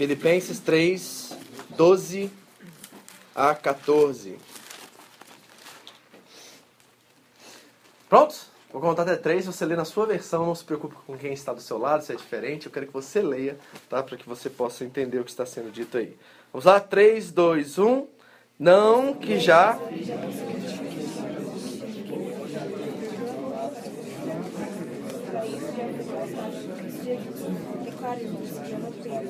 Filipenses 3, 12 a 14. Prontos? Vou contar até três, você lê na sua versão, não se preocupe com quem está do seu lado, se é diferente, eu quero que você leia, tá? Para que você possa entender o que está sendo dito aí. Vamos lá? 3, 2, 1. Não que já. Declaro, irmãos, que eu não tenho,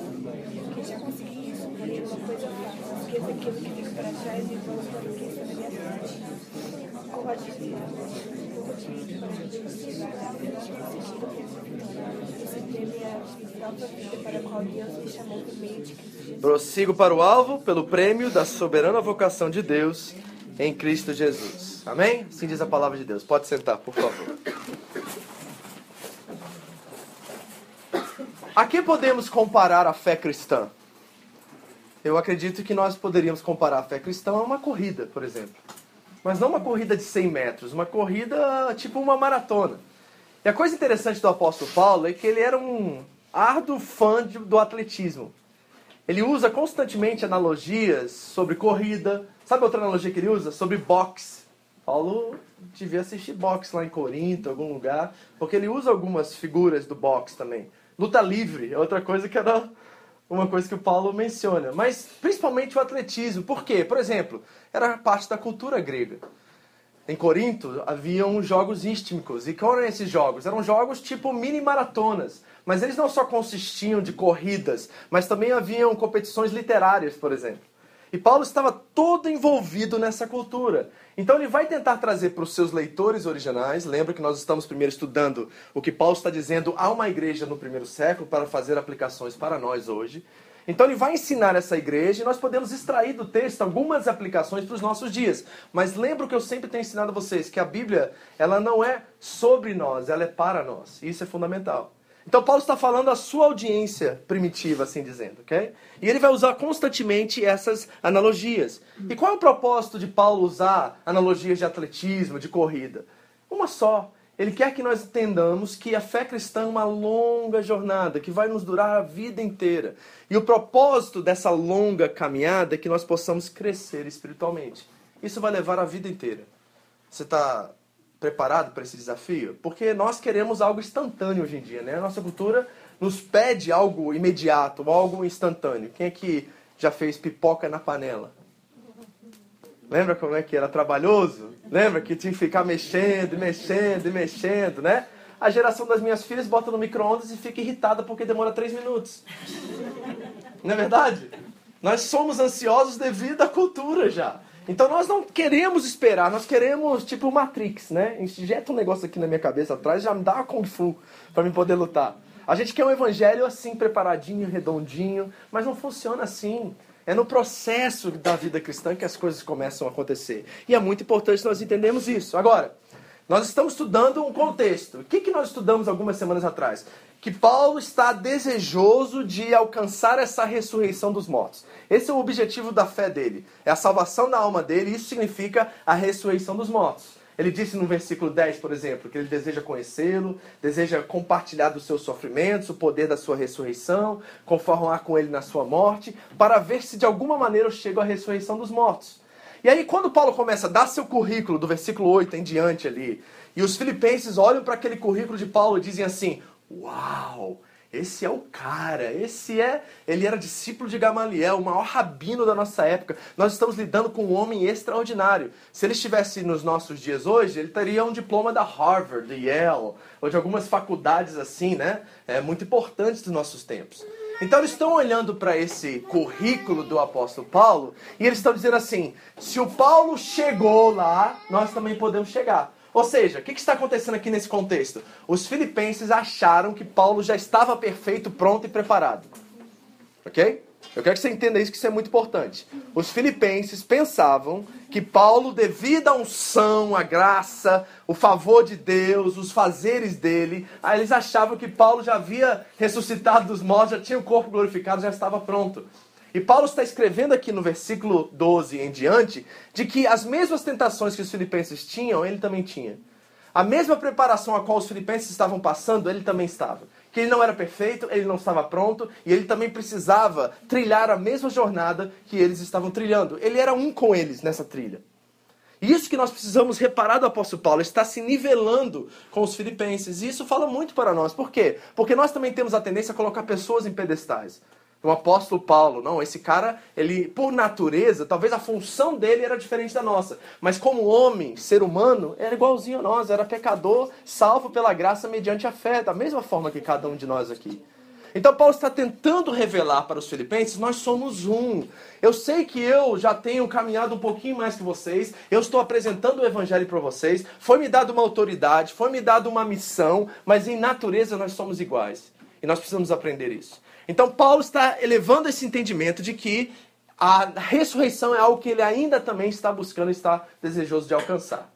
que já consegui isso, porém uma coisa eu faço, esqueço aquilo que fica para trás e vou para o que está na minha frente. Ao lado de Deus, eu vou te assistir o que é a própria vida para a qual Deus me chamou de Cristo. Prossigo para o alvo pelo prêmio da soberana vocação de Deus em Cristo Jesus. Amém? Assim diz a palavra de Deus. Pode sentar, por favor. A que podemos comparar a fé cristã? Eu acredito que nós poderíamos comparar a fé cristã a uma corrida, por exemplo. Mas não uma corrida de 100 metros, uma corrida tipo uma maratona. E a coisa interessante do apóstolo Paulo é que ele era um árduo fã de- do atletismo. Ele usa constantemente analogias sobre corrida. Sabe outra analogia que ele usa? Sobre boxe. Paulo devia assistir boxe lá em Corinto, algum lugar, porque ele usa algumas figuras do boxe também. Luta livre é outra coisa que era uma coisa que o Paulo menciona. Mas principalmente o atletismo. Por quê? Por exemplo, era parte da cultura grega. Em Corinto haviam jogos istmicos. E qual eram esses jogos? Eram jogos tipo mini maratonas. Mas eles não só consistiam de corridas, mas também haviam competições literárias, por exemplo. E Paulo estava todo envolvido nessa cultura. Então ele vai tentar trazer para os seus leitores originais. Lembra que nós estamos primeiro estudando o que Paulo está dizendo a uma igreja no primeiro século para fazer aplicações para nós hoje. Então ele vai ensinar essa igreja e nós podemos extrair do texto algumas aplicações para os nossos dias. Mas lembra o que eu sempre tenho ensinado a vocês, que a Bíblia, ela não é sobre nós, ela é para nós. Isso é fundamental. Então Paulo está falando à sua audiência primitiva, assim dizendo, ok? E ele vai usar constantemente essas analogias. E qual é o propósito de Paulo usar analogias de atletismo, de corrida? Uma só. Ele quer que nós entendamos que a fé cristã é uma longa jornada, que vai nos durar a vida inteira. E o propósito dessa longa caminhada é que nós possamos crescer espiritualmente. Isso vai levar a vida inteira. Você está preparado para esse desafio? Porque nós queremos algo instantâneo hoje em dia, né? A nossa cultura nos pede algo imediato, algo instantâneo. Quem é que já fez pipoca na panela? Lembra como é que era trabalhoso? Lembra que tinha que ficar mexendo, mexendo, mexendo, né? A geração das minhas filhas bota no micro-ondas e fica irritada porque demora três minutos. Não é verdade? Nós somos ansiosos devido à cultura já. Então nós não queremos esperar, nós queremos tipo Matrix, né? Injeta um negócio aqui na minha cabeça atrás, já me dá Kung Fu para me poder lutar. A gente quer um evangelho assim, preparadinho, redondinho, mas não funciona assim. É no processo da vida cristã que as coisas começam a acontecer. E é muito importante nós entendermos isso. Agora, nós estamos estudando um contexto. O que, que nós estudamos algumas semanas atrás? Que Paulo está desejoso de alcançar essa ressurreição dos mortos. Esse é o objetivo da fé dele. É a salvação da alma dele, e isso significa a ressurreição dos mortos. Ele disse no versículo 10, por exemplo, que ele deseja conhecê-lo, deseja compartilhar dos seus sofrimentos, o poder da sua ressurreição, conformar com ele na sua morte, para ver se de alguma maneira eu chego à ressurreição dos mortos. E aí, quando Paulo começa a dar seu currículo, do versículo 8 em diante ali, e os filipenses olham para aquele currículo de Paulo e dizem assim: Uau! Esse é o cara, esse é. Ele era discípulo de Gamaliel, o maior rabino da nossa época. Nós estamos lidando com um homem extraordinário. Se ele estivesse nos nossos dias hoje, ele teria um diploma da Harvard, de Yale, ou de algumas faculdades assim, né? É, muito importantes dos nossos tempos. Então eles estão olhando para esse currículo do apóstolo Paulo e eles estão dizendo assim: se o Paulo chegou lá, nós também podemos chegar. Ou seja, o que, está acontecendo aqui nesse contexto? Os filipenses acharam que Paulo já estava perfeito, pronto e preparado. Ok? Eu quero que você entenda isso, que isso é muito importante. Os filipenses pensavam que Paulo, devido à unção, à graça, o favor de Deus, os fazeres dele, aí eles achavam que Paulo já havia ressuscitado dos mortos, já tinha o corpo glorificado, já estava pronto. E Paulo está escrevendo aqui no versículo 12 em diante, de que as mesmas tentações que os filipenses tinham, ele também tinha. A mesma preparação a qual os filipenses estavam passando, ele também estava. Que ele não era perfeito, ele não estava pronto, e ele também precisava trilhar a mesma jornada que eles estavam trilhando. Ele era um com eles nessa trilha. E isso que nós precisamos reparar do apóstolo Paulo, está se nivelando com os filipenses. E isso fala muito para nós. Por quê? Porque nós também temos a tendência a colocar pessoas em pedestais o apóstolo Paulo. Não, esse cara, ele, por natureza, talvez a função dele era diferente da nossa. Mas como homem, ser humano, era igualzinho a nós. Era pecador, salvo pela graça mediante a fé, da mesma forma que cada um de nós aqui. Então Paulo está tentando revelar para os filipenses, nós somos um. Eu sei que eu já tenho caminhado um pouquinho mais que vocês, eu estou apresentando o evangelho para vocês, foi me dado uma autoridade, foi me dado uma missão, mas em natureza nós somos iguais. E nós precisamos aprender isso. Então, Paulo está elevando esse entendimento de que a ressurreição é algo que ele ainda também está buscando, está desejoso de alcançar.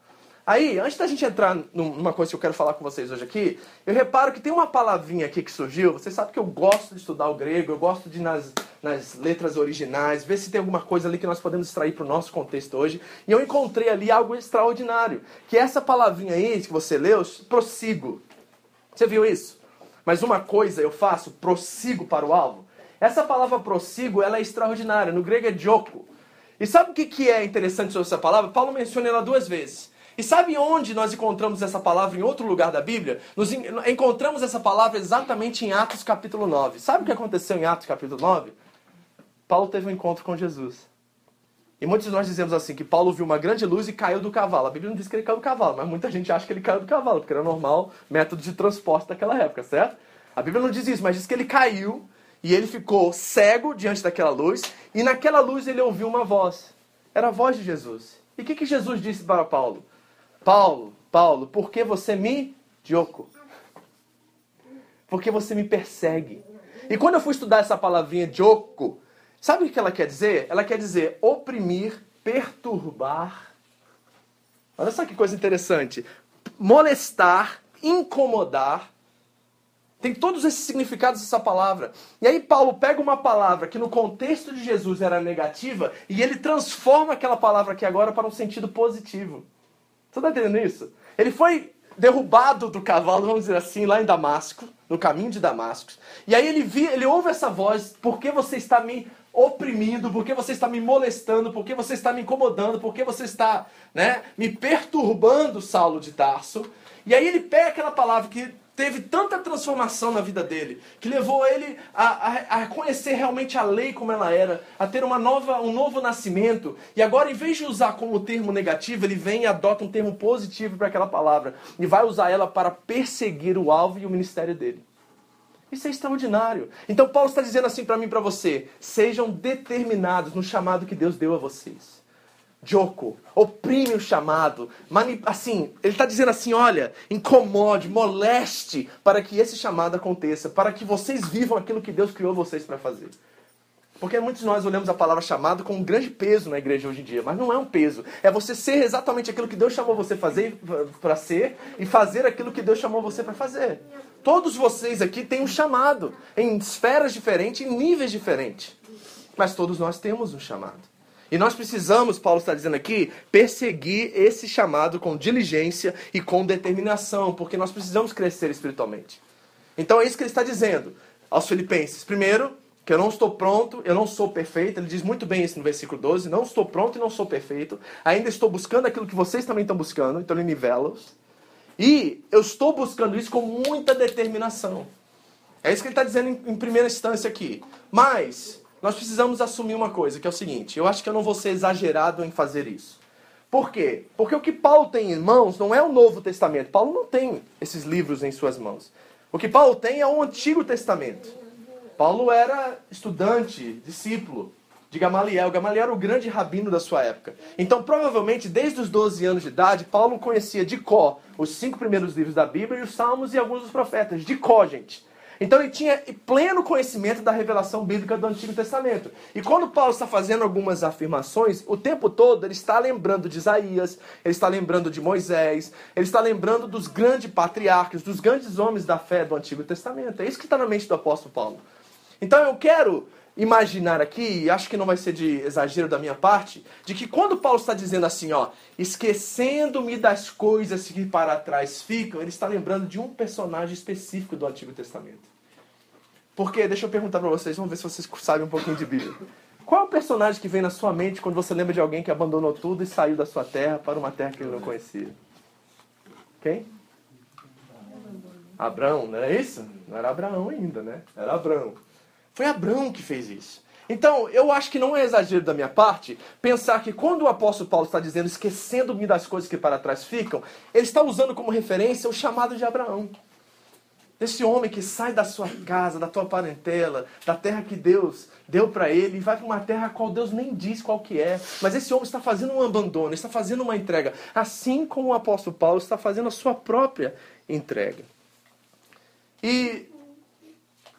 Aí, antes da gente entrar numa coisa que eu quero falar com vocês hoje aqui, eu reparo que tem uma palavrinha aqui que surgiu. Vocês sabem que eu gosto de estudar o grego, eu gosto de ir nas, nas letras originais, ver se tem alguma coisa ali que nós podemos extrair para o nosso contexto hoje. E eu encontrei ali algo extraordinário, que é essa palavrinha aí que você leu, prossigo. Você viu isso? Mas uma coisa eu faço, prossigo para o alvo. Essa palavra prossigo, ela é extraordinária. No grego é dioko. E sabe o que é interessante sobre essa palavra? Paulo menciona ela duas vezes. E sabe onde nós encontramos essa palavra em outro lugar da Bíblia? Nós encontramos essa palavra exatamente em Atos capítulo 9. Sabe o que aconteceu em Atos capítulo 9? Paulo teve um encontro com Jesus. E muitos de nós dizemos assim, que Paulo viu uma grande luz e caiu do cavalo. A Bíblia não diz que ele caiu do cavalo, mas muita gente acha que ele caiu do cavalo, porque era normal método de transporte daquela época, certo? A Bíblia não diz isso, mas diz que ele caiu e ele ficou cego diante daquela luz, e naquela luz ele ouviu uma voz. Era a voz de Jesus. E o que, que Jesus disse para Paulo? Paulo, Paulo, por que você me dioco? Porque você me persegue. E quando eu fui estudar essa palavrinha dioco, Sabe o que ela quer dizer? Ela quer dizer oprimir, perturbar. Olha só que coisa interessante. Molestar, incomodar. Tem todos esses significados essa palavra. E aí Paulo pega uma palavra que no contexto de Jesus era negativa e ele transforma aquela palavra aqui agora para um sentido positivo. Você está entendendo isso? Ele foi derrubado do cavalo, vamos dizer assim, lá em Damasco, no caminho de Damasco. E aí ele, vi, ele ouve essa voz, por que você está me oprimindo, porque você está me molestando, porque você está me incomodando, porque você está né, me perturbando, Saulo de Tarso. E aí ele pega aquela palavra que teve tanta transformação na vida dele, que levou ele a, a, a, conhecer realmente a lei como ela era, a ter uma nova, um novo nascimento. E agora, em vez de usar como termo negativo, ele vem e adota um termo positivo para aquela palavra e vai usar ela para perseguir o alvo e o ministério dele. Isso é extraordinário. Então Paulo está dizendo assim para mim e para você: sejam determinados no chamado que Deus deu a vocês. Joko, oprime o chamado. Assim, ele está dizendo assim: olha, incomode, moleste para que esse chamado aconteça, para que vocês vivam aquilo que Deus criou vocês para fazer. Porque muitos de nós olhamos a palavra chamado com um grande peso na igreja hoje em dia, mas não é um peso. É você ser exatamente aquilo que Deus chamou você fazer para ser e fazer aquilo que Deus chamou você para fazer. Todos vocês aqui têm um chamado em esferas diferentes, em níveis diferentes. Mas todos nós temos um chamado. E nós precisamos, Paulo está dizendo aqui, perseguir esse chamado com diligência e com determinação, porque nós precisamos crescer espiritualmente. Então é isso que ele está dizendo aos filipenses. Primeiro, que eu não estou pronto, eu não sou perfeito. Ele diz muito bem isso no versículo 12: não estou pronto e não sou perfeito. Ainda estou buscando aquilo que vocês também estão buscando, então ele nivela-os. E eu estou buscando isso com muita determinação. É isso que ele está dizendo em, em primeira instância aqui. Mas nós precisamos assumir uma coisa, que é o seguinte: eu acho que eu não vou ser exagerado em fazer isso. Por quê? Porque o que Paulo tem em mãos não é o Novo Testamento. Paulo não tem esses livros em suas mãos. O que Paulo tem é o Antigo Testamento. Paulo era estudante, discípulo. De Gamaliel. Gamaliel era o grande rabino da sua época. Então, provavelmente, desde os 12 anos de idade, Paulo conhecia de có os cinco primeiros livros da Bíblia e os Salmos e alguns dos profetas. De có, gente. Então ele tinha pleno conhecimento da revelação bíblica do Antigo Testamento. E quando Paulo está fazendo algumas afirmações, o tempo todo ele está lembrando de Isaías, ele está lembrando de Moisés, ele está lembrando dos grandes patriarcas, dos grandes homens da fé do Antigo Testamento. É isso que está na mente do apóstolo Paulo. Então eu quero imaginar aqui, e acho que não vai ser de exagero da minha parte, de que quando Paulo está dizendo assim, ó, esquecendo-me das coisas que para trás ficam, ele está lembrando de um personagem específico do Antigo Testamento. Porque, deixa eu perguntar para vocês, vamos ver se vocês sabem um pouquinho de Bíblia. Qual é o personagem que vem na sua mente quando você lembra de alguém que abandonou tudo e saiu da sua terra para uma terra que ele não conhecia? Quem? Abraão, não é isso? Não era Abraão ainda, né? Era Abraão. Foi Abraão que fez isso. Então, eu acho que não é exagero da minha parte pensar que quando o apóstolo Paulo está dizendo esquecendo-me das coisas que para trás ficam, ele está usando como referência o chamado de Abraão. Desse homem que sai da sua casa, da tua parentela, da terra que Deus deu para ele e vai para uma terra a qual Deus nem diz qual que é. Mas esse homem está fazendo um abandono, está fazendo uma entrega, assim como o apóstolo Paulo está fazendo a sua própria entrega. E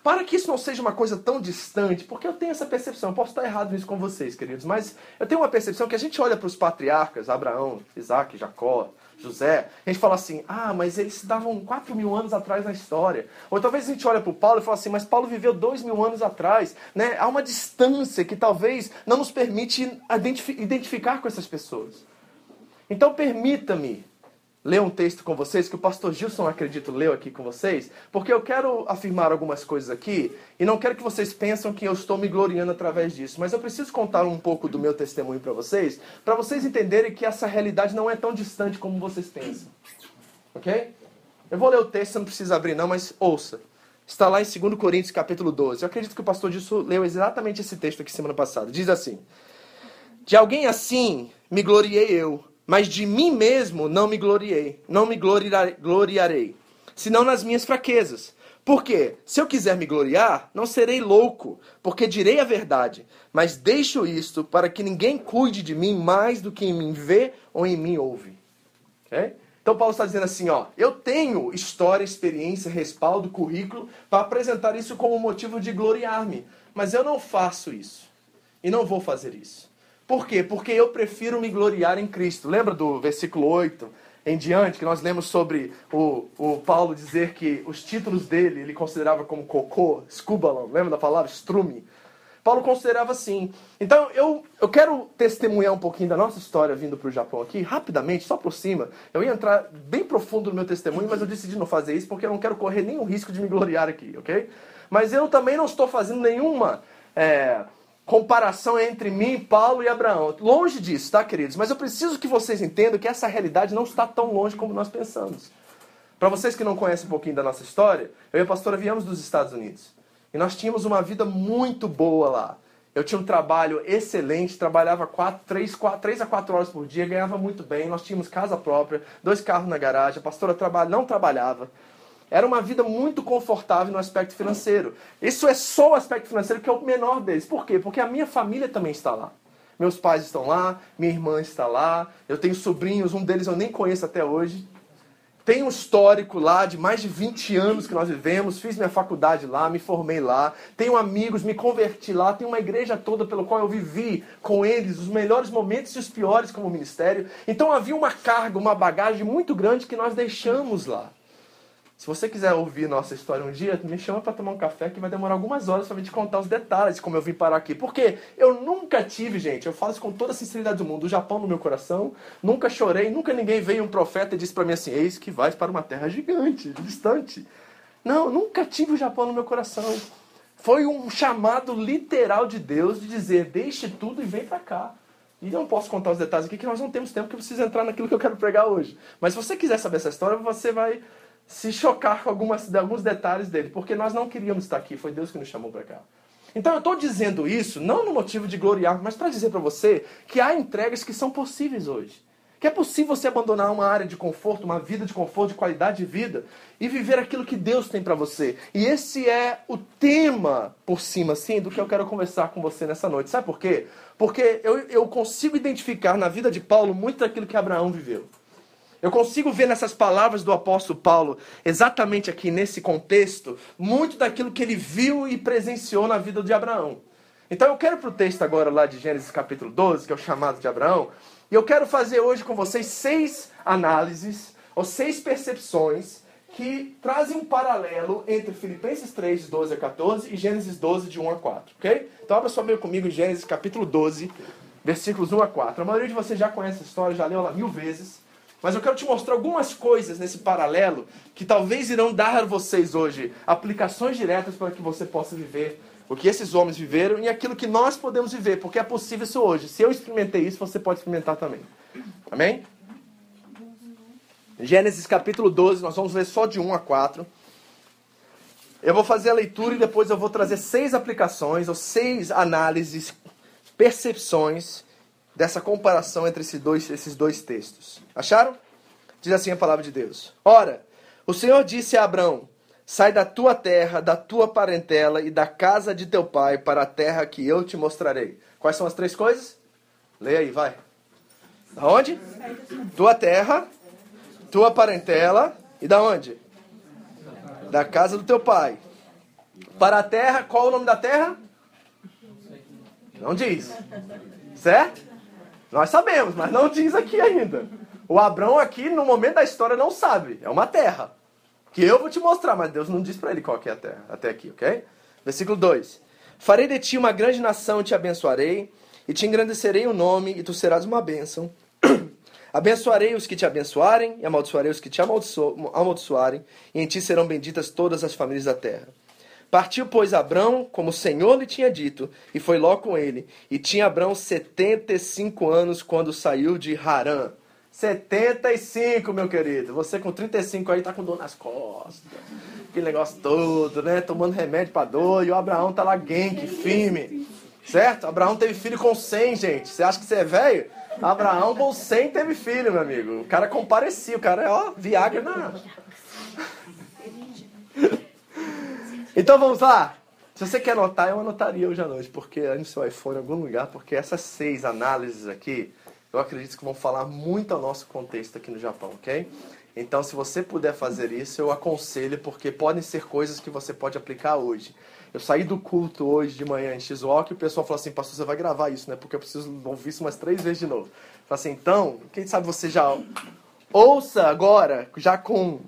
para que isso não seja uma coisa tão distante, porque eu tenho essa percepção, posso estar errado nisso com vocês, queridos, mas eu tenho uma percepção que a gente olha para os patriarcas, Abraão, Isaac, Jacó, José, a gente fala assim, ah, mas eles se davam 4 mil anos atrás na história. Ou talvez a gente olha para o Paulo e fala assim, mas Paulo viveu 2 mil anos atrás. Né? Há uma distância que talvez não nos permite identificar com essas pessoas. Então permita-me ler um texto com vocês que o pastor Gilson, acredito, leu aqui com vocês, porque eu quero afirmar algumas coisas aqui e não quero que vocês pensem que eu estou me gloriando através disso, mas eu preciso contar um pouco do meu testemunho para vocês, para vocês entenderem que essa realidade não é tão distante como vocês pensam. Ok? Eu vou ler o texto, você não precisa abrir não, mas ouça. Está lá em 2 Coríntios capítulo 12. Eu acredito que o pastor Gilson leu exatamente esse texto aqui semana passada. Diz assim: De alguém assim me gloriei eu mas de mim mesmo não me gloriei, não me gloriarei, senão nas minhas fraquezas. Porque, se eu quiser me gloriar, não serei louco, porque direi a verdade, mas deixo isto para que ninguém cuide de mim mais do que em mim vê ou em mim ouve. Okay? Então Paulo está dizendo assim, ó, eu tenho história, experiência, respaldo, currículo para apresentar isso como motivo de gloriar-me, mas eu não faço isso. E não vou fazer isso. Por quê? Porque eu prefiro me gloriar em Cristo. Lembra do versículo 8 em diante, que nós lemos sobre o, o Paulo dizer que os títulos dele ele considerava como cocô, scubalon, lembra da palavra? Strume. Paulo considerava assim. Então eu, eu quero testemunhar um pouquinho da nossa história vindo para o Japão aqui, rapidamente, só por cima. Eu ia entrar bem profundo no meu testemunho, mas eu decidi não fazer isso porque eu não quero correr nenhum risco de me gloriar aqui, ok? Mas eu também não estou fazendo nenhuma. É, comparação entre mim, Paulo e Abraão. Longe disso, tá, queridos? Mas eu preciso que vocês entendam que essa realidade não está tão longe como nós pensamos. Para vocês que não conhecem um pouquinho da nossa história, eu e a pastora viemos dos Estados Unidos. E nós tínhamos uma vida muito boa lá. Eu tinha um trabalho excelente, trabalhava quatro, três, quatro, três a quatro horas por dia, ganhava muito bem. Nós tínhamos casa própria, dois carros na garagem. A pastora trabalha, não trabalhava. Era uma vida muito confortável no aspecto financeiro. Isso é só o aspecto financeiro que é o menor deles. Por quê? Porque a minha família também está lá. Meus pais estão lá, minha irmã está lá, eu tenho sobrinhos, um deles eu nem conheço até hoje. Tenho um histórico lá de mais de 20 anos que nós vivemos, fiz minha faculdade lá, me formei lá, tenho amigos, me converti lá, tenho uma igreja toda pelo qual eu vivi com eles os melhores momentos e os piores como ministério. Então havia uma carga, uma bagagem muito grande que nós deixamos lá. Se você quiser ouvir nossa história um dia, me chama para tomar um café que vai demorar algumas horas para te contar os detalhes de como eu vim parar aqui. Porque eu nunca tive, gente, eu falo isso com toda a sinceridade do mundo, o Japão no meu coração, nunca chorei, nunca ninguém veio um profeta e disse para mim assim: Eis que vais para uma terra gigante, distante. Não, nunca tive o Japão no meu coração. Foi um chamado literal de Deus de dizer: deixe tudo e vem para cá. E eu não posso contar os detalhes aqui, que nós não temos tempo, que eu preciso entrar naquilo que eu quero pregar hoje. Mas se você quiser saber essa história, você vai se chocar com algumas, alguns detalhes dele, porque nós não queríamos estar aqui, foi Deus que nos chamou para cá. Então eu estou dizendo isso não no motivo de gloriar, mas para dizer para você que há entregas que são possíveis hoje. Que é possível você abandonar uma área de conforto, uma vida de conforto, de qualidade de vida e viver aquilo que Deus tem para você. E esse é o tema por cima, assim, do que eu quero conversar com você nessa noite. Sabe por quê? Porque eu, eu consigo identificar na vida de Paulo muito daquilo que Abraão viveu. Eu consigo ver nessas palavras do apóstolo Paulo, exatamente aqui nesse contexto, muito daquilo que ele viu e presenciou na vida de Abraão. Então eu quero para o texto agora lá de Gênesis capítulo 12, que é o chamado de Abraão, e eu quero fazer hoje com vocês seis análises, ou seis percepções, que trazem um paralelo entre Filipenses 3, de 12 a 14 e Gênesis 12, de 1 a 4, ok? Então abra sua Bíblia comigo em Gênesis capítulo 12, versículos 1 a 4. A maioria de vocês já conhece a história, já leu ela mil vezes, mas eu quero te mostrar algumas coisas nesse paralelo que talvez irão dar a vocês hoje aplicações diretas para que você possa viver o que esses homens viveram e aquilo que nós podemos viver, porque é possível isso hoje. Se eu experimentei isso, você pode experimentar também. Amém? Gênesis capítulo 12, nós vamos ler só de 1 a 4. Eu vou fazer a leitura e depois eu vou trazer seis aplicações ou seis análises, percepções dessa comparação entre esses dois, esses dois textos. Acharam? Diz assim a palavra de Deus. Ora, o Senhor disse a Abraão: Sai da tua terra, da tua parentela e da casa de teu pai para a terra que eu te mostrarei. Quais são as três coisas? Leia aí, vai. Da onde? Tua terra, tua parentela e da onde? Da casa do teu pai. Para a terra, qual o nome da terra? Não diz. Certo? Nós sabemos, mas não diz aqui ainda. O Abrão aqui, no momento da história, não sabe. É uma terra. Que eu vou te mostrar, mas Deus não diz para ele qual é a terra, até aqui, ok? Versículo 2: Farei de ti uma grande nação te abençoarei, e te engrandecerei o nome, e tu serás uma bênção. abençoarei os que te abençoarem, e amaldiçoarei os que te amaldiço amaldiçoarem, e em ti serão benditas todas as famílias da terra. Partiu, pois, Abrão, como o Senhor lhe tinha dito, e foi logo com ele. E tinha Abrão setenta e cinco anos quando saiu de Harã. 75, meu querido. Você com 35 aí tá com dor nas costas. Aquele negócio todo, né? Tomando remédio pra dor. E o Abraão tá lá genk, firme. Certo? Abraão teve filho com 100, gente. Você acha que você é velho? Abraão com 100 teve filho, meu amigo. O cara comparecia. O cara é, ó, Viagra na... Então vamos lá. Se você quer anotar, eu anotaria hoje à noite. Porque aí no seu iPhone, em algum lugar. Porque essas seis análises aqui eu acredito que vão falar muito ao nosso contexto aqui no Japão, ok? Então, se você puder fazer isso, eu aconselho, porque podem ser coisas que você pode aplicar hoje. Eu saí do culto hoje de manhã em Shizuoka e o pessoal falou assim, pastor, você vai gravar isso, né? Porque eu preciso ouvir isso umas três vezes de novo. Eu falei assim, então, quem sabe você já ouça agora, já com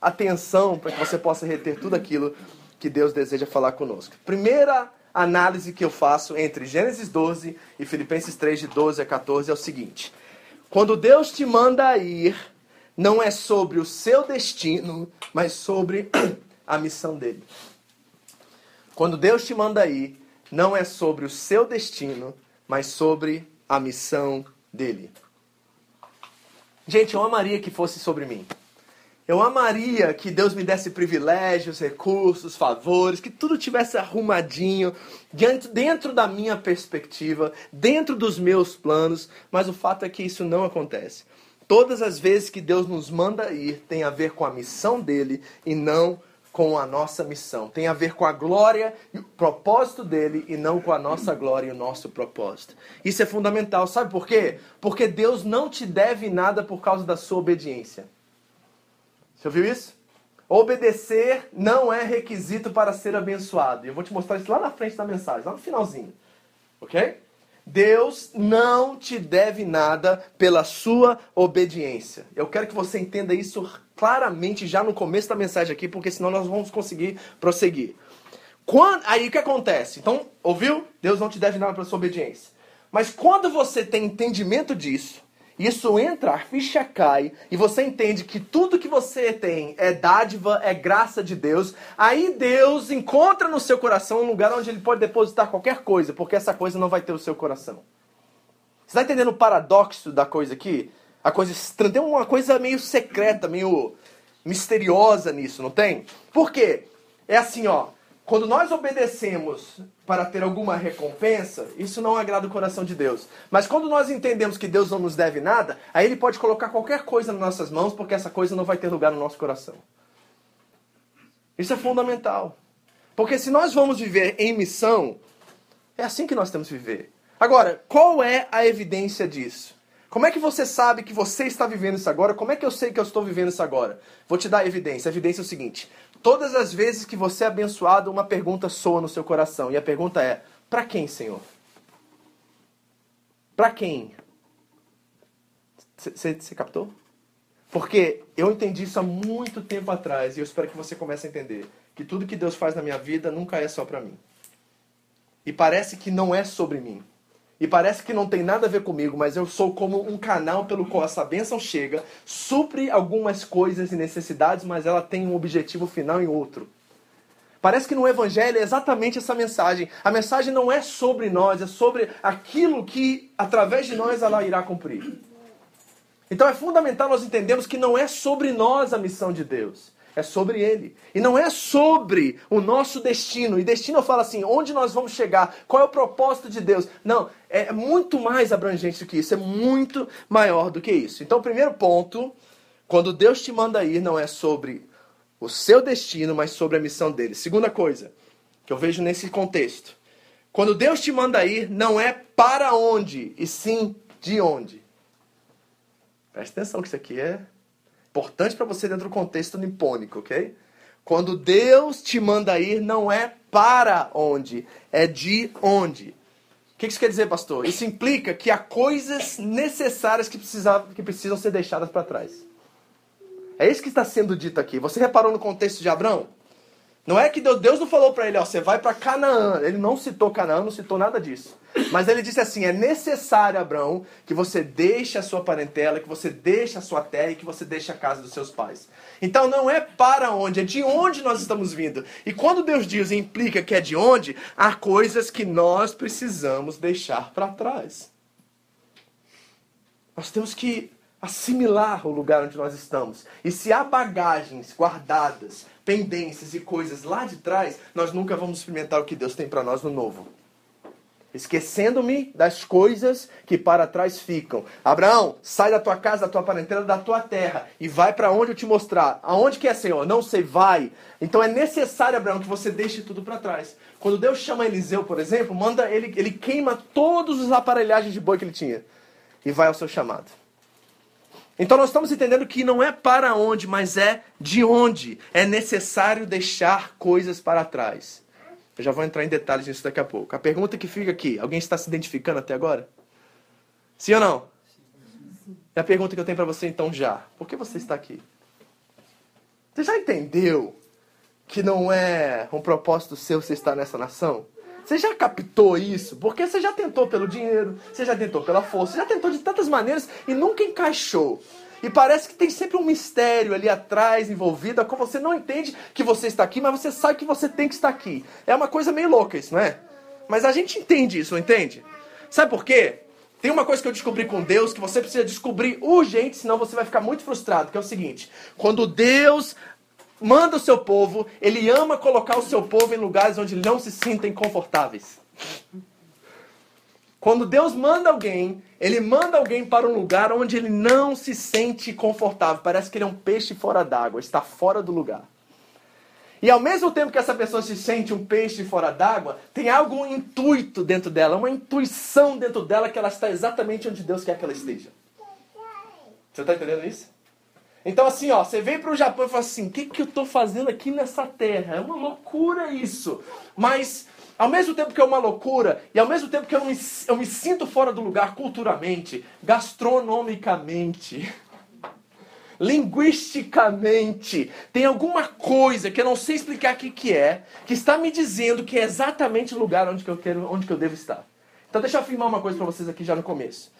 atenção, para que você possa reter tudo aquilo que Deus deseja falar conosco. Primeira análise que eu faço entre Gênesis 12 e Filipenses 3, de 12 a 14 é o seguinte: quando Deus te manda ir, não é sobre o seu destino, mas sobre a missão dele. Quando Deus te manda ir, não é sobre o seu destino, mas sobre a missão dele. Gente, eu amaria que fosse sobre mim. Eu amaria que Deus me desse privilégios, recursos, favores, que tudo tivesse arrumadinho, dentro da minha perspectiva, dentro dos meus planos, mas o fato é que isso não acontece. Todas as vezes que Deus nos manda ir, tem a ver com a missão dele e não com a nossa missão. Tem a ver com a glória e o propósito dele e não com a nossa glória e o nosso propósito. Isso é fundamental. Sabe por quê? Porque Deus não te deve nada por causa da sua obediência. Você ouviu isso? Obedecer não é requisito para ser abençoado. E eu vou te mostrar isso lá na frente da mensagem, lá no finalzinho. Ok? Deus não te deve nada pela sua obediência. Eu quero que você entenda isso claramente já no começo da mensagem aqui, porque senão nós vamos conseguir prosseguir. Quando, aí o que acontece? Então, ouviu? Deus não te deve nada pela sua obediência. Mas quando você tem entendimento disso, isso entra, a ficha cai, e você entende que tudo que você tem é dádiva, é graça de Deus, aí Deus encontra no seu coração um lugar onde ele pode depositar qualquer coisa, porque essa coisa não vai ter o seu coração. Você está entendendo o paradoxo da coisa aqui? A coisa tem uma coisa meio secreta, meio misteriosa nisso, não tem? Por quê? É assim, ó. Quando nós obedecemos para ter alguma recompensa, isso não agrada o coração de Deus. Mas quando nós entendemos que Deus não nos deve nada, aí Ele pode colocar qualquer coisa nas nossas mãos, porque essa coisa não vai ter lugar no nosso coração. Isso é fundamental. Porque se nós vamos viver em missão, é assim que nós temos que viver. Agora, qual é a evidência disso? Como é que você sabe que você está vivendo isso agora? Como é que eu sei que eu estou vivendo isso agora? Vou te dar a evidência. A evidência é o seguinte: todas as vezes que você é abençoado, uma pergunta soa no seu coração. E a pergunta é: para quem, Senhor? Para quem? Você captou? Porque eu entendi isso há muito tempo atrás e eu espero que você comece a entender que tudo que Deus faz na minha vida nunca é só para mim. E parece que não é sobre mim. E parece que não tem nada a ver comigo, mas eu sou como um canal pelo qual essa bênção chega, supre algumas coisas e necessidades, mas ela tem um objetivo final em outro. Parece que no Evangelho é exatamente essa mensagem. A mensagem não é sobre nós, é sobre aquilo que, através de nós, ela irá cumprir. Então é fundamental nós entendermos que não é sobre nós a missão de Deus é sobre Ele. E não é sobre o nosso destino. E destino eu falo assim, onde nós vamos chegar, qual é o propósito de Deus. Não, é muito mais abrangente do que isso, é muito maior do que isso. Então, primeiro ponto, quando Deus te manda ir, não é sobre o seu destino, mas sobre a missão dele. Segunda coisa, que eu vejo nesse contexto. Quando Deus te manda ir, não é para onde, e sim de onde. Presta atenção que isso aqui é Importante para você dentro do contexto nipônico, ok? Quando Deus te manda ir, não é para onde, é de onde. O que isso quer dizer, pastor? Isso implica que há coisas necessárias que, precisa, que precisam ser deixadas para trás. É isso que está sendo dito aqui. Você reparou no contexto de Abraão? Não é que Deus, não falou para ele, ó, você vai para Canaã. Ele não citou Canaã, não citou nada disso. Mas ele disse assim: é necessário, Abraão, que você deixe a sua parentela, que você deixe a sua terra e que você deixe a casa dos seus pais. Então não é para onde, é de onde nós estamos vindo. E quando Deus diz e implica que é de onde, há coisas que nós precisamos deixar para trás. Nós temos que assimilar o lugar onde nós estamos. E se há bagagens guardadas, pendências e coisas lá de trás, nós nunca vamos experimentar o que Deus tem para nós no novo. Esquecendo-me das coisas que para trás ficam. Abraão, sai da tua casa, da tua parentela, da tua terra e vai para onde eu te mostrar. Aonde que é, Senhor? Não sei, vai. Então é necessário, Abraão, que você deixe tudo para trás. Quando Deus chama Eliseu, por exemplo, manda ele, ele queima todos os aparelhagens de boi que ele tinha e vai ao seu chamado. Então nós estamos entendendo que não é para onde, mas é de onde é necessário deixar coisas para trás. Eu já vou entrar em detalhes nisso daqui a pouco. A pergunta que fica aqui: alguém está se identificando até agora? Sim ou não? É a pergunta que eu tenho para você então já. Por que você está aqui? Você já entendeu que não é um propósito seu você estar nessa nação? Você já captou isso? Porque você já tentou pelo dinheiro, você já tentou pela força, você já tentou de tantas maneiras e nunca encaixou. E parece que tem sempre um mistério ali atrás envolvido, a qual você não entende que você está aqui, mas você sabe que você tem que estar aqui. É uma coisa meio louca isso, não é? Mas a gente entende isso, não entende? Sabe por quê? Tem uma coisa que eu descobri com Deus que você precisa descobrir urgente, senão você vai ficar muito frustrado, que é o seguinte: quando Deus manda o seu povo, ele ama colocar o seu povo em lugares onde não se sentem confortáveis. Quando Deus manda alguém, ele manda alguém para um lugar onde ele não se sente confortável. Parece que ele é um peixe fora d'água, está fora do lugar. E ao mesmo tempo que essa pessoa se sente um peixe fora d'água, tem algo intuito dentro dela, uma intuição dentro dela que ela está exatamente onde Deus quer que ela esteja. Você está entendendo isso? Então, assim, ó, você vem para o Japão e fala assim: o que, que eu estou fazendo aqui nessa terra? É uma loucura isso. Mas, ao mesmo tempo que é uma loucura, e ao mesmo tempo que eu me, eu me sinto fora do lugar culturalmente, gastronomicamente, linguisticamente, tem alguma coisa que eu não sei explicar o que, que é, que está me dizendo que é exatamente o lugar onde que eu, quero, onde que eu devo estar. Então, deixa eu afirmar uma coisa para vocês aqui já no começo.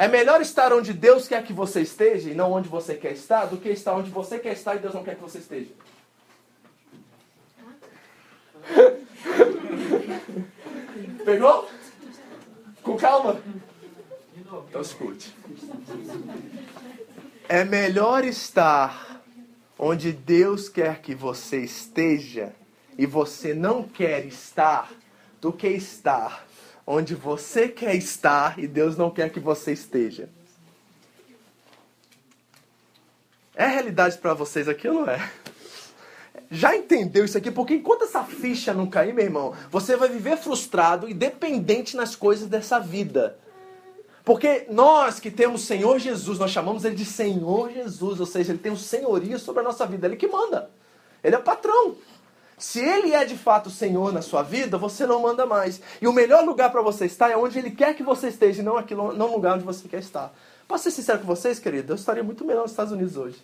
É melhor estar onde Deus quer que você esteja e não onde você quer estar, do que estar onde você quer estar e Deus não quer que você esteja. Pegou? Com calma? Então escute. É melhor estar onde Deus quer que você esteja e você não quer estar do que estar onde você quer estar e Deus não quer que você esteja. É realidade para vocês aqui ou não é? Já entendeu isso aqui? Porque enquanto essa ficha não cair, meu irmão, você vai viver frustrado e dependente nas coisas dessa vida. Porque nós que temos Senhor Jesus, nós chamamos ele de Senhor Jesus, ou seja, ele tem o um senhorio sobre a nossa vida, ele que manda. Ele é o patrão. Se ele é de fato o Senhor na sua vida, você não manda mais. E o melhor lugar para você estar é onde ele quer que você esteja, e não aquilo, lugar onde você quer estar. Posso ser sincero com vocês, querido? Eu estaria muito melhor nos Estados Unidos hoje.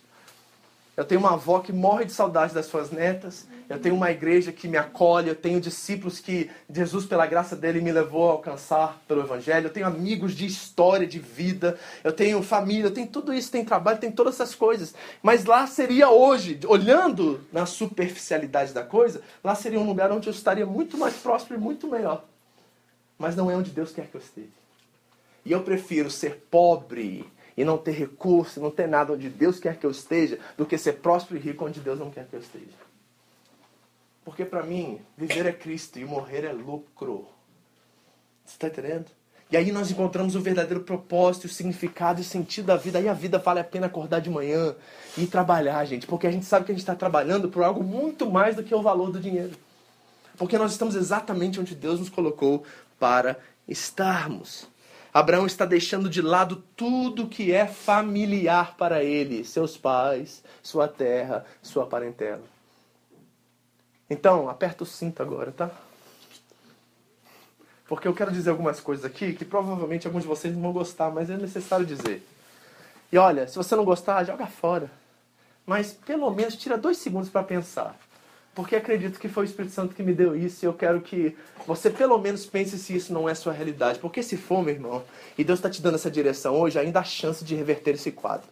Eu tenho uma avó que morre de saudade das suas netas. Eu tenho uma igreja que me acolhe. Eu tenho discípulos que Jesus, pela graça dele, me levou a alcançar pelo Evangelho. Eu tenho amigos de história, de vida. Eu tenho família. Eu tenho tudo isso. Tem trabalho, tem todas essas coisas. Mas lá seria hoje, olhando na superficialidade da coisa, lá seria um lugar onde eu estaria muito mais próspero e muito melhor. Mas não é onde Deus quer que eu esteja. E eu prefiro ser pobre e não ter recurso, não ter nada onde Deus quer que eu esteja, do que ser próspero e rico onde Deus não quer que eu esteja. Porque para mim, viver é Cristo e morrer é lucro. Você está entendendo? E aí nós encontramos o verdadeiro propósito, o significado e o sentido da vida. Aí a vida vale a pena acordar de manhã e trabalhar, gente. Porque a gente sabe que a gente está trabalhando por algo muito mais do que o valor do dinheiro. Porque nós estamos exatamente onde Deus nos colocou para estarmos. Abraão está deixando de lado tudo que é familiar para ele, seus pais, sua terra, sua parentela. Então, aperta o cinto agora, tá? Porque eu quero dizer algumas coisas aqui que provavelmente alguns de vocês não vão gostar, mas é necessário dizer. E olha, se você não gostar, joga fora. Mas pelo menos tira dois segundos para pensar porque acredito que foi o Espírito Santo que me deu isso e eu quero que você pelo menos pense se isso não é sua realidade. Porque se for, meu irmão, e Deus está te dando essa direção hoje, ainda há chance de reverter esse quadro.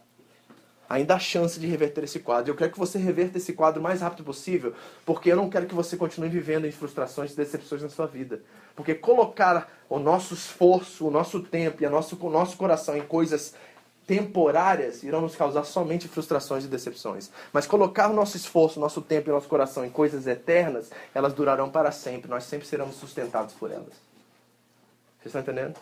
Ainda há chance de reverter esse quadro. Eu quero que você reverta esse quadro o mais rápido possível, porque eu não quero que você continue vivendo em frustrações e decepções na sua vida. Porque colocar o nosso esforço, o nosso tempo e o nosso, o nosso coração em coisas temporárias irão nos causar somente frustrações e decepções. Mas colocar o nosso esforço, nosso tempo e nosso coração em coisas eternas, elas durarão para sempre. Nós sempre seremos sustentados por elas. Vocês estão entendendo?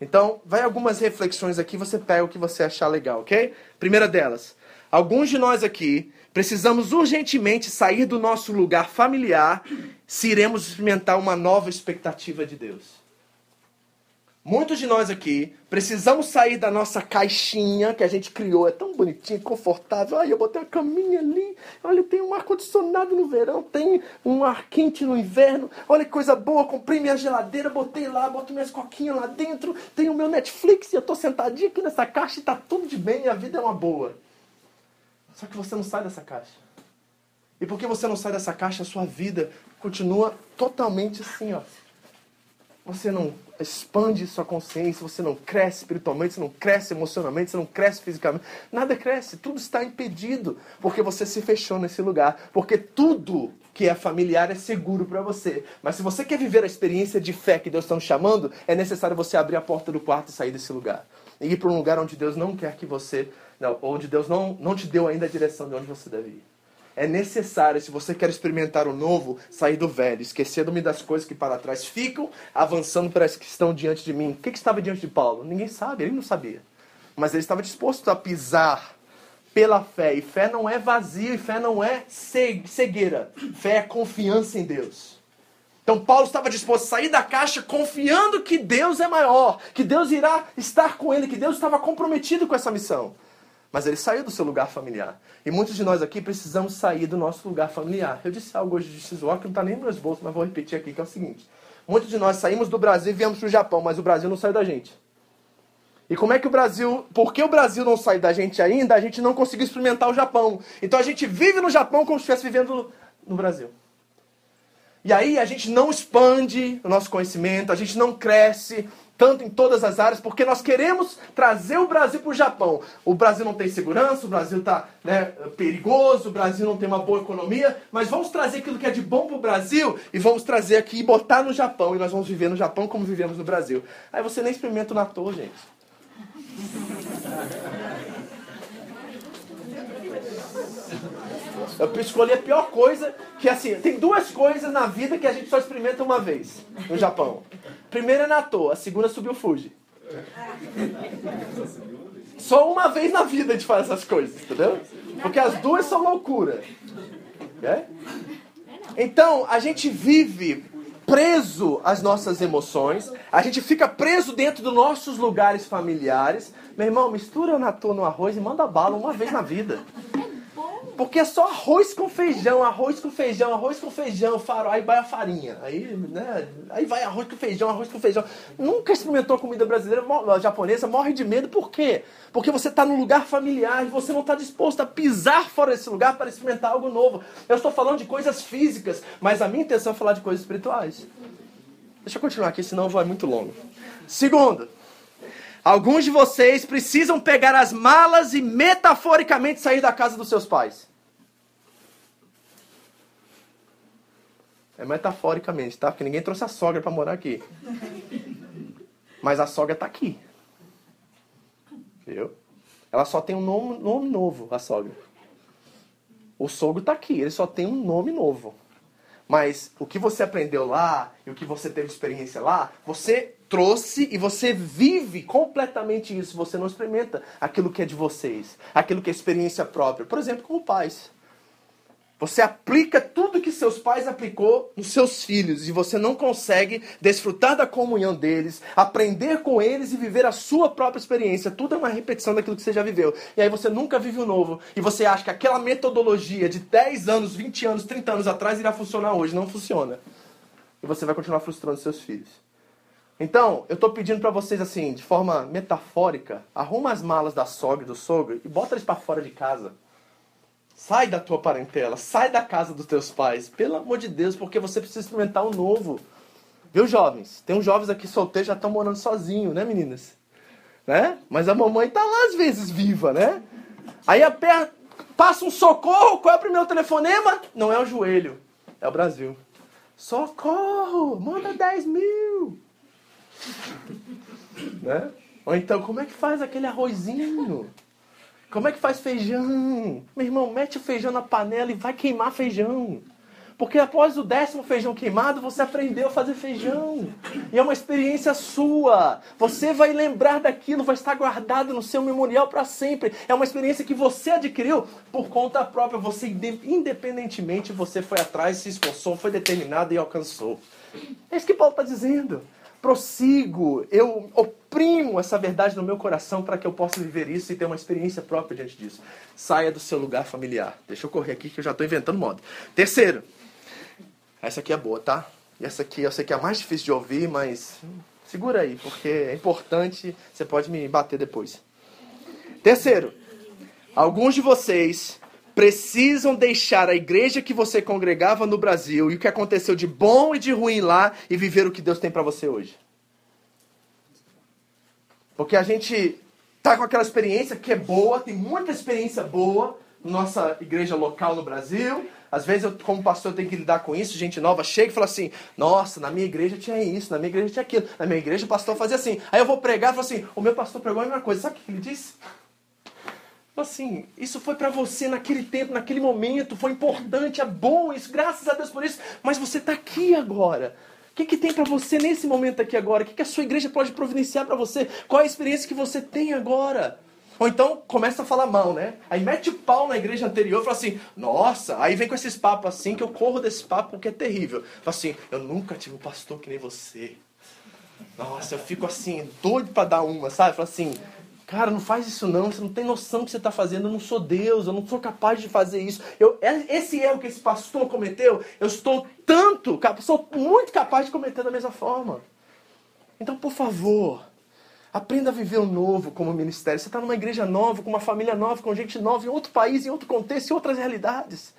Então, vai algumas reflexões aqui, você pega o que você achar legal, ok? Primeira delas, alguns de nós aqui precisamos urgentemente sair do nosso lugar familiar se iremos experimentar uma nova expectativa de Deus. Muitos de nós aqui precisamos sair da nossa caixinha que a gente criou. É tão bonitinho, confortável. Ai, eu botei uma caminha ali. Olha, tem um ar-condicionado no verão, tem um ar quente no inverno. Olha que coisa boa. Comprei minha geladeira, botei lá, boto minhas coquinhas lá dentro. Tem o meu Netflix e eu tô sentadinho aqui nessa caixa e tá tudo de bem a vida é uma boa. Só que você não sai dessa caixa. E porque você não sai dessa caixa, a sua vida continua totalmente assim, ó. Você não expande sua consciência, você não cresce espiritualmente, você não cresce emocionalmente, você não cresce fisicamente. Nada cresce, tudo está impedido, porque você se fechou nesse lugar. Porque tudo que é familiar é seguro para você. Mas se você quer viver a experiência de fé que Deus está nos chamando, é necessário você abrir a porta do quarto e sair desse lugar. E ir para um lugar onde Deus não quer que você. Não, onde Deus não, não te deu ainda a direção de onde você deve ir. É necessário, se você quer experimentar o novo, sair do velho, esquecendo-me das coisas que para trás ficam, avançando para as que estão diante de mim. O que, que estava diante de Paulo? Ninguém sabe, ele não sabia. Mas ele estava disposto a pisar pela fé. E fé não é vazio, e fé não é cegueira. Fé é confiança em Deus. Então Paulo estava disposto a sair da caixa confiando que Deus é maior, que Deus irá estar com ele, que Deus estava comprometido com essa missão. Mas ele saiu do seu lugar familiar. E muitos de nós aqui precisamos sair do nosso lugar familiar. Eu disse algo hoje de Shizuoka que não está nem nos meus bolsos, mas vou repetir aqui, que é o seguinte. Muitos de nós saímos do Brasil e viemos para o Japão, mas o Brasil não saiu da gente. E como é que o Brasil, porque o Brasil não saiu da gente ainda, a gente não conseguiu experimentar o Japão. Então a gente vive no Japão como se estivesse vivendo no Brasil. E aí a gente não expande o nosso conhecimento, a gente não cresce, tanto em todas as áreas, porque nós queremos trazer o Brasil para o Japão. O Brasil não tem segurança, o Brasil está né, perigoso, o Brasil não tem uma boa economia, mas vamos trazer aquilo que é de bom para o Brasil e vamos trazer aqui e botar no Japão, e nós vamos viver no Japão como vivemos no Brasil. Aí você nem experimenta o Nato, gente. Eu escolhi a pior coisa, que assim, tem duas coisas na vida que a gente só experimenta uma vez no Japão. Primeira é natô, a segunda subiu Fuji. Só uma vez na vida a gente faz essas coisas, entendeu? Porque as duas são loucura. É? Então, a gente vive preso às nossas emoções, a gente fica preso dentro dos nossos lugares familiares. Meu irmão, mistura o natô no arroz e manda bala uma vez na vida. Porque é só arroz com feijão, arroz com feijão, arroz com feijão, farol, aí vai a farinha. Aí, né, aí vai arroz com feijão, arroz com feijão. Nunca experimentou comida brasileira, japonesa, morre de medo. Por quê? Porque você está num lugar familiar e você não está disposto a pisar fora desse lugar para experimentar algo novo. Eu estou falando de coisas físicas, mas a minha intenção é falar de coisas espirituais. Deixa eu continuar aqui, senão vai muito longo. Segundo, alguns de vocês precisam pegar as malas e metaforicamente sair da casa dos seus pais. É metaforicamente, tá? Porque ninguém trouxe a sogra para morar aqui. Mas a sogra tá aqui. Viu? Ela só tem um nome, nome novo, a sogra. O sogro tá aqui, ele só tem um nome novo. Mas o que você aprendeu lá e o que você teve experiência lá, você trouxe e você vive completamente isso. Você não experimenta aquilo que é de vocês, aquilo que é experiência própria. Por exemplo, como pais. Você aplica tudo que seus pais aplicou nos seus filhos e você não consegue desfrutar da comunhão deles, aprender com eles e viver a sua própria experiência. Tudo é uma repetição daquilo que você já viveu. E aí você nunca vive o novo e você acha que aquela metodologia de 10 anos, 20 anos, 30 anos atrás irá funcionar hoje. Não funciona. E você vai continuar frustrando seus filhos. Então, eu estou pedindo para vocês assim, de forma metafórica, arruma as malas da sogra e do sogro e bota eles para fora de casa. Sai da tua parentela, sai da casa dos teus pais, pelo amor de Deus, porque você precisa experimentar o novo. Viu, jovens? Tem uns jovens aqui solteiros já estão morando sozinhos, né, meninas? Né? Mas a mamãe tá lá às vezes viva, né? Aí a perna passa um socorro, qual é o primeiro telefonema? Não é o joelho, é o Brasil. Socorro! Manda 10 mil! né? Ou então, como é que faz aquele arrozinho? Como é que faz feijão? Meu irmão, mete o feijão na panela e vai queimar feijão. Porque após o décimo feijão queimado, você aprendeu a fazer feijão. E é uma experiência sua. Você vai lembrar daquilo, vai estar guardado no seu memorial para sempre. É uma experiência que você adquiriu por conta própria. Você, independentemente, você foi atrás, se esforçou, foi determinado e alcançou. É isso que Paulo está dizendo prossigo, eu oprimo essa verdade no meu coração para que eu possa viver isso e ter uma experiência própria diante disso. Saia do seu lugar familiar. Deixa eu correr aqui que eu já estou inventando moda. Terceiro, essa aqui é boa, tá? E essa aqui eu sei que é a mais difícil de ouvir, mas segura aí, porque é importante, você pode me bater depois. Terceiro, alguns de vocês precisam deixar a igreja que você congregava no Brasil e o que aconteceu de bom e de ruim lá e viver o que Deus tem para você hoje. Porque a gente tá com aquela experiência que é boa, tem muita experiência boa na nossa igreja local no Brasil. Às vezes eu, como pastor, tenho que lidar com isso, gente nova chega e fala assim: "Nossa, na minha igreja tinha isso, na minha igreja tinha aquilo, na minha igreja o pastor fazia assim". Aí eu vou pregar e falo assim: "O meu pastor pregou a mesma coisa". Sabe o que ele disse? Assim, isso foi para você naquele tempo, naquele momento, foi importante, é bom isso, graças a Deus por isso, mas você está aqui agora. O que, que tem para você nesse momento aqui agora? O que, que a sua igreja pode providenciar para você? Qual é a experiência que você tem agora? Ou então começa a falar mal, né? Aí mete o pau na igreja anterior e fala assim: Nossa, aí vem com esses papos assim que eu corro desse papo porque é terrível. Fala assim: Eu nunca tive um pastor que nem você. Nossa, eu fico assim, doido para dar uma, sabe? Fala assim: Cara, não faz isso não, você não tem noção do que você está fazendo, eu não sou Deus, eu não sou capaz de fazer isso. Eu, é, esse erro que esse pastor cometeu, eu estou tanto, sou muito capaz de cometer da mesma forma. Então, por favor, aprenda a viver o novo como ministério. Você está numa igreja nova, com uma família nova, com gente nova, em outro país, em outro contexto, em outras realidades.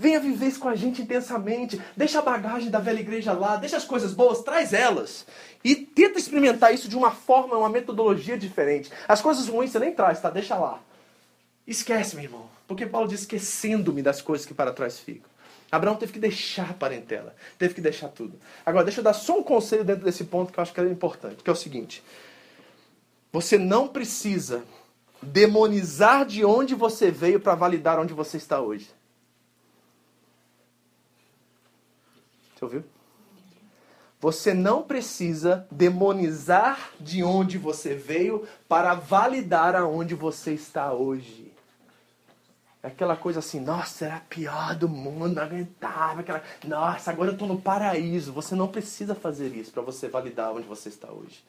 Venha viver isso com a gente intensamente. Deixa a bagagem da velha igreja lá, deixa as coisas boas, traz elas. E tenta experimentar isso de uma forma, uma metodologia diferente. As coisas ruins você nem traz, tá? Deixa lá. Esquece, meu irmão. Porque Paulo diz esquecendo-me das coisas que para trás ficam. Abraão teve que deixar a parentela, teve que deixar tudo. Agora, deixa eu dar só um conselho dentro desse ponto que eu acho que é importante, que é o seguinte: você não precisa demonizar de onde você veio para validar onde você está hoje. Você ouviu? Você não precisa demonizar de onde você veio para validar aonde você está hoje. É aquela coisa assim, nossa, era a pior do mundo, não aguentava. Aquela, nossa, agora eu estou no paraíso. Você não precisa fazer isso para você validar onde você está hoje.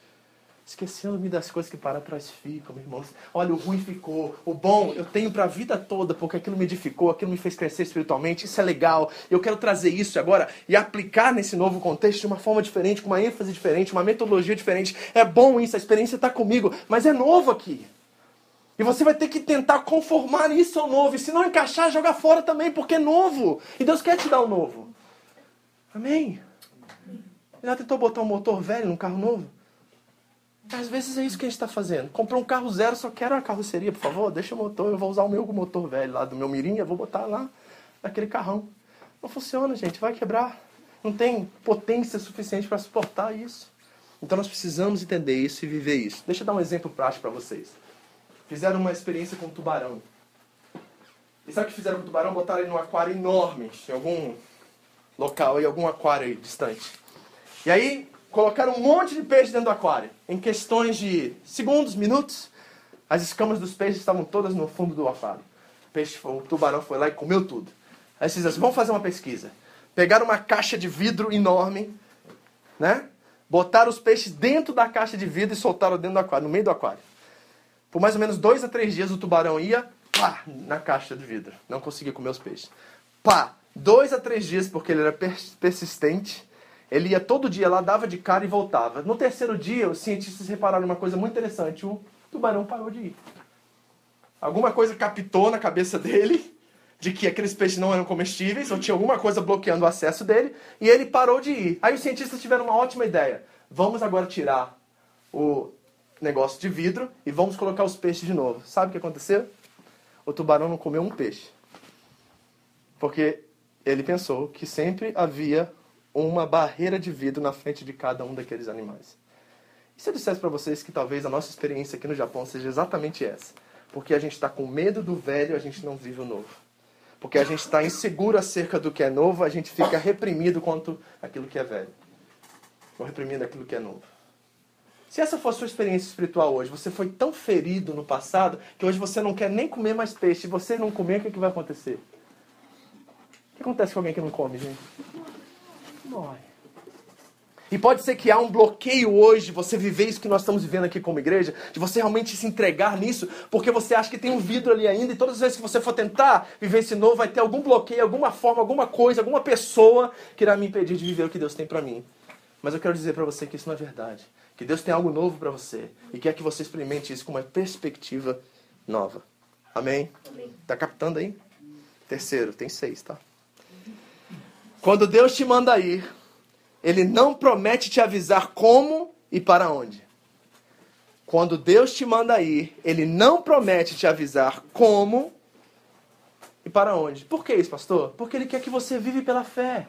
Esquecendo-me das coisas que para trás ficam, meu irmão. Olha, o ruim ficou. O bom eu tenho para a vida toda, porque aquilo me edificou, aquilo me fez crescer espiritualmente. Isso é legal. Eu quero trazer isso agora e aplicar nesse novo contexto de uma forma diferente, com uma ênfase diferente, uma metodologia diferente. É bom isso, a experiência está comigo, mas é novo aqui. E você vai ter que tentar conformar isso ao novo. E se não encaixar, joga fora também, porque é novo. E Deus quer te dar o um novo. Amém? Já tentou botar um motor velho num carro novo? Às vezes é isso que a gente está fazendo. Comprou um carro zero, só quero a carroceria, por favor, deixa o motor, eu vou usar o meu motor velho lá do meu Mirinha, vou botar lá naquele carrão. Não funciona, gente, vai quebrar. Não tem potência suficiente para suportar isso. Então nós precisamos entender isso e viver isso. Deixa eu dar um exemplo prático para vocês fizeram uma experiência com um tubarão. E sabe o que fizeram com o tubarão? Botaram ele num aquário enorme, em algum local, em algum aquário aí, distante. E aí colocaram um monte de peixe dentro do aquário. Em questões de segundos, minutos, as escamas dos peixes estavam todas no fundo do aquário. O, peixe, o tubarão foi lá e comeu tudo. Aí fizeram assim, vamos fazer uma pesquisa. Pegaram uma caixa de vidro enorme, né? Botaram os peixes dentro da caixa de vidro e soltaram dentro do aquário, no meio do aquário. Por mais ou menos dois a três dias o tubarão ia pá, na caixa de vidro. Não conseguia comer os peixes. Pá, dois a três dias, porque ele era persistente. Ele ia todo dia lá, dava de cara e voltava. No terceiro dia, os cientistas repararam uma coisa muito interessante. O tubarão parou de ir. Alguma coisa captou na cabeça dele de que aqueles peixes não eram comestíveis, ou tinha alguma coisa bloqueando o acesso dele, e ele parou de ir. Aí os cientistas tiveram uma ótima ideia. Vamos agora tirar o negócio de vidro e vamos colocar os peixes de novo. Sabe o que aconteceu? O tubarão não comeu um peixe. Porque ele pensou que sempre havia uma barreira de vidro na frente de cada um daqueles animais. E se eu dissesse para vocês que talvez a nossa experiência aqui no Japão seja exatamente essa? Porque a gente está com medo do velho, a gente não vive o novo. Porque a gente está inseguro acerca do que é novo, a gente fica reprimido quanto aquilo que é velho. Ou reprimindo aquilo que é novo. Se essa for a sua experiência espiritual hoje, você foi tão ferido no passado que hoje você não quer nem comer mais peixe. Se você não comer, o que, que vai acontecer? O que acontece com alguém que não come, gente? E pode ser que há um bloqueio hoje, você viver isso que nós estamos vivendo aqui como igreja, de você realmente se entregar nisso, porque você acha que tem um vidro ali ainda, e todas as vezes que você for tentar viver esse novo, vai ter algum bloqueio, alguma forma, alguma coisa, alguma pessoa que irá me impedir de viver o que Deus tem para mim. Mas eu quero dizer para você que isso não é verdade. Que Deus tem algo novo para você e quer que você experimente isso com uma perspectiva nova. Amém? Amém. Tá captando aí? Terceiro, tem seis, tá? Quando Deus te manda ir, Ele não promete te avisar como e para onde. Quando Deus te manda ir, Ele não promete te avisar como e para onde. Por que isso, pastor? Porque Ele quer que você vive pela fé.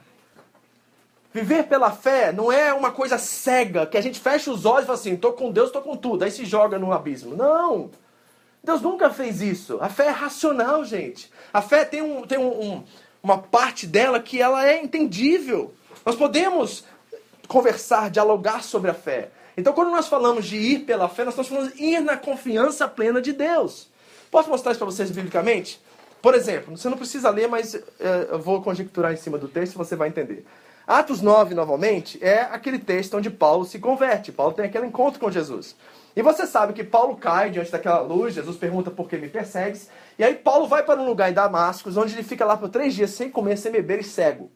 Viver pela fé não é uma coisa cega, que a gente fecha os olhos e fala assim, estou com Deus, estou com tudo, aí se joga no abismo. Não! Deus nunca fez isso. A fé é racional, gente. A fé tem, um, tem um, um, uma parte dela que ela é entendível. Nós podemos conversar, dialogar sobre a fé. Então, quando nós falamos de ir pela fé, nós estamos falando de ir na confiança plena de Deus. Posso mostrar isso para vocês biblicamente? Por exemplo, você não precisa ler, mas é, eu vou conjecturar em cima do texto e você vai entender. Atos 9, novamente, é aquele texto onde Paulo se converte. Paulo tem aquele encontro com Jesus. E você sabe que Paulo cai diante daquela luz, Jesus pergunta por que me persegues. E aí Paulo vai para um lugar em Damascus, onde ele fica lá por três dias sem comer, sem beber e cego.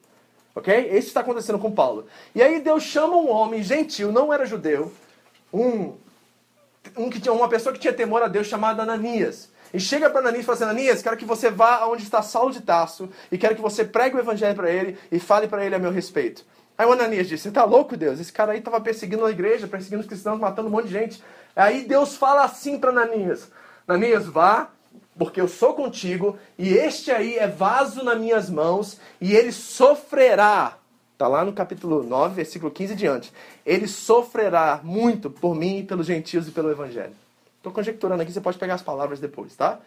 Ok? Isso está acontecendo com Paulo. E aí Deus chama um homem gentil, não era judeu, um, um que tinha uma pessoa que tinha temor a Deus chamado Ananias. E chega para Ananias e fala assim, Ananias, quero que você vá aonde está Saulo de Tarso e quero que você pregue o evangelho para ele e fale para ele a meu respeito. Aí o Ananias disse, você está louco, Deus? Esse cara aí estava perseguindo a igreja, perseguindo os cristãos, matando um monte de gente. Aí Deus fala assim para Ananias, Ananias, vá, porque eu sou contigo, e este aí é vaso nas minhas mãos, e ele sofrerá. Está lá no capítulo 9, versículo 15 diante. Ele sofrerá muito por mim, pelos gentios e pelo evangelho. Estou conjecturando aqui, você pode pegar as palavras depois, tá?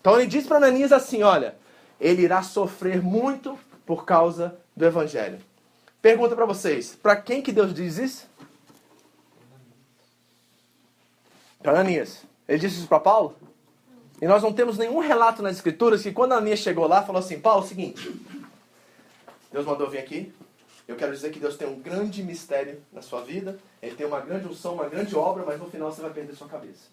Então ele diz para Ananias assim: olha, ele irá sofrer muito por causa do evangelho. Pergunta para vocês: para quem que Deus diz isso? Para Ananias. Ele disse isso para Paulo? E nós não temos nenhum relato nas escrituras que quando Ananias chegou lá, falou assim: Paulo, é o seguinte. Deus mandou vir aqui. Eu quero dizer que Deus tem um grande mistério na sua vida. Ele tem uma grande unção, uma grande obra, mas no final você vai perder sua cabeça.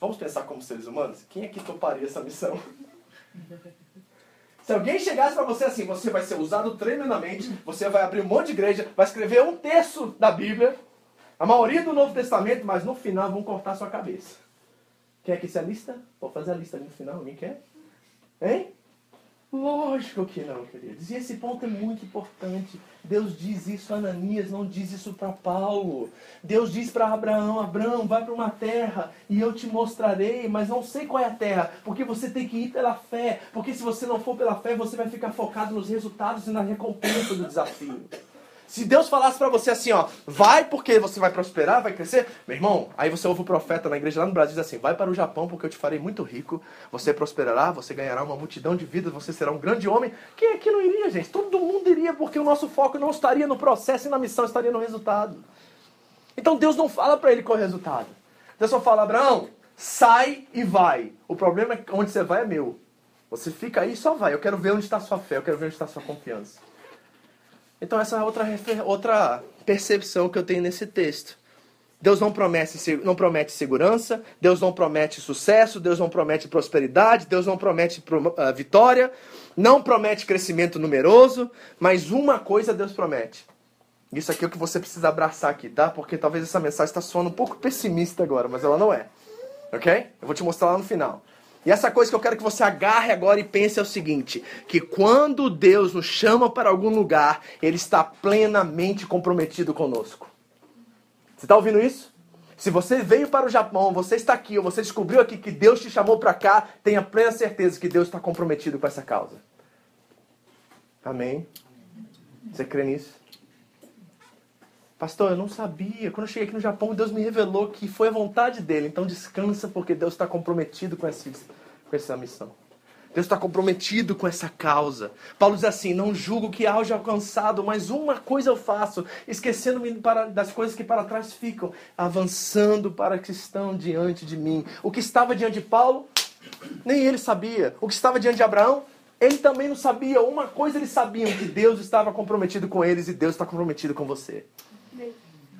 Vamos pensar como seres humanos? Quem é que toparia essa missão? Se alguém chegasse para você assim, você vai ser usado tremendamente, você vai abrir um monte de igreja, vai escrever um terço da Bíblia, a maioria do Novo Testamento, mas no final vão cortar sua cabeça. Quer que se a lista? Vou fazer a lista ali no final, alguém quer? Hein? Lógico que não, queridos. E esse ponto é muito importante. Deus diz isso a Ananias, não diz isso para Paulo. Deus diz para Abraão: Abraão, vai para uma terra e eu te mostrarei, mas não sei qual é a terra, porque você tem que ir pela fé. Porque se você não for pela fé, você vai ficar focado nos resultados e na recompensa do desafio. Se Deus falasse para você assim, ó, vai porque você vai prosperar, vai crescer, meu irmão, aí você ouve o profeta na igreja lá no Brasil diz assim: vai para o Japão porque eu te farei muito rico, você prosperará, você ganhará uma multidão de vidas, você será um grande homem. Quem aqui não iria, gente? Todo mundo iria porque o nosso foco não estaria no processo e na missão, estaria no resultado. Então Deus não fala para ele qual é o resultado. Deus só fala: Abraão, sai e vai. O problema é que onde você vai é meu. Você fica aí e só vai. Eu quero ver onde está a sua fé, eu quero ver onde está a sua confiança. Então essa é outra, outra percepção que eu tenho nesse texto. Deus não promete, não promete segurança, Deus não promete sucesso, Deus não promete prosperidade, Deus não promete uh, vitória, não promete crescimento numeroso, mas uma coisa Deus promete. Isso aqui é o que você precisa abraçar aqui, tá? Porque talvez essa mensagem está soando um pouco pessimista agora, mas ela não é. Ok? Eu vou te mostrar lá no final. E essa coisa que eu quero que você agarre agora e pense é o seguinte: que quando Deus nos chama para algum lugar, Ele está plenamente comprometido conosco. Você está ouvindo isso? Se você veio para o Japão, você está aqui, ou você descobriu aqui que Deus te chamou para cá, tenha plena certeza que Deus está comprometido com essa causa. Amém? Você crê nisso? Pastor, eu não sabia. Quando eu cheguei aqui no Japão, Deus me revelou que foi a vontade dele. Então descansa, porque Deus está comprometido com essa, com essa missão. Deus está comprometido com essa causa. Paulo diz assim: Não julgo que haja alcançado, mas uma coisa eu faço, esquecendo-me das coisas que para trás ficam, avançando para que estão diante de mim. O que estava diante de Paulo, nem ele sabia. O que estava diante de Abraão, ele também não sabia. Uma coisa eles sabiam: que Deus estava comprometido com eles e Deus está comprometido com você.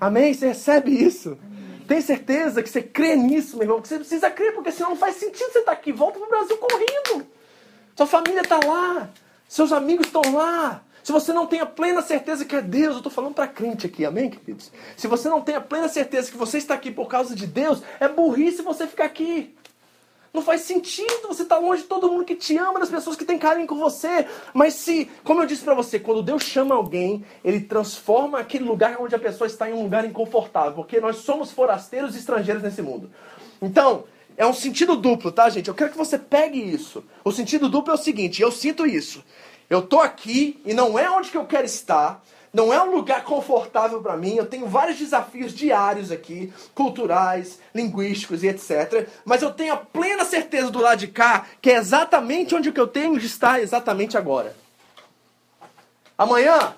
Amém? Você recebe isso? Tem certeza que você crê nisso, meu irmão? Que você precisa crer, porque senão não faz sentido você estar aqui. Volta para o Brasil correndo. Sua família está lá. Seus amigos estão lá. Se você não tem a plena certeza que é Deus, eu estou falando para crente aqui, amém, queridos? Se você não tem a plena certeza que você está aqui por causa de Deus, é burrice você ficar aqui. Não faz sentido você estar tá longe de todo mundo que te ama, das pessoas que têm carinho com você. Mas se, como eu disse para você, quando Deus chama alguém, ele transforma aquele lugar onde a pessoa está em um lugar inconfortável, porque nós somos forasteiros e estrangeiros nesse mundo. Então, é um sentido duplo, tá, gente? Eu quero que você pegue isso. O sentido duplo é o seguinte, eu sinto isso. Eu tô aqui e não é onde que eu quero estar, não é um lugar confortável para mim. Eu tenho vários desafios diários aqui, culturais, linguísticos e etc. Mas eu tenho a plena certeza do lado de cá que é exatamente onde que eu tenho de estar exatamente agora. Amanhã,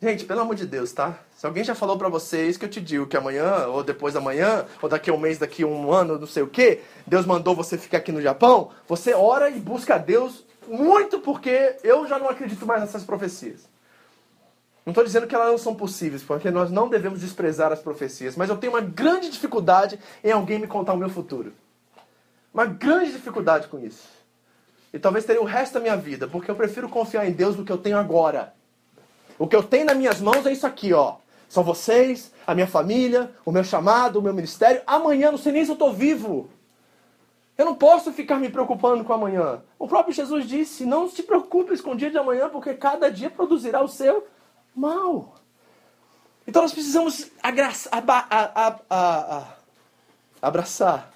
gente, pelo amor de Deus, tá? Se alguém já falou para vocês que eu te digo que amanhã, ou depois da manhã, ou daqui a um mês, daqui a um ano, não sei o que, Deus mandou você ficar aqui no Japão, você ora e busca a Deus muito porque eu já não acredito mais nessas profecias. Não estou dizendo que elas não são possíveis, porque nós não devemos desprezar as profecias, mas eu tenho uma grande dificuldade em alguém me contar o meu futuro. Uma grande dificuldade com isso. E talvez teria o resto da minha vida, porque eu prefiro confiar em Deus do que eu tenho agora. O que eu tenho nas minhas mãos é isso aqui, ó. São vocês, a minha família, o meu chamado, o meu ministério. Amanhã, não sei nem se eu estou vivo. Eu não posso ficar me preocupando com amanhã. O próprio Jesus disse: não se preocupe com o dia de amanhã, porque cada dia produzirá o seu mal. Então nós precisamos abraçar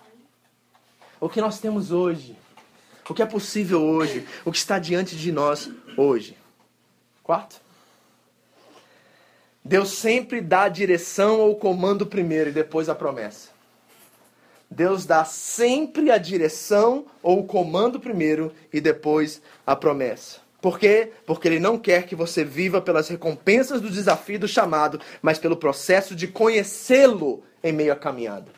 o que nós temos hoje, o que é possível hoje, o que está diante de nós hoje. Quarto. Deus sempre dá a direção ou comando primeiro e depois a promessa. Deus dá sempre a direção ou o comando primeiro e depois a promessa. Por quê? Porque ele não quer que você viva pelas recompensas do desafio do chamado, mas pelo processo de conhecê-lo em meio à caminhada.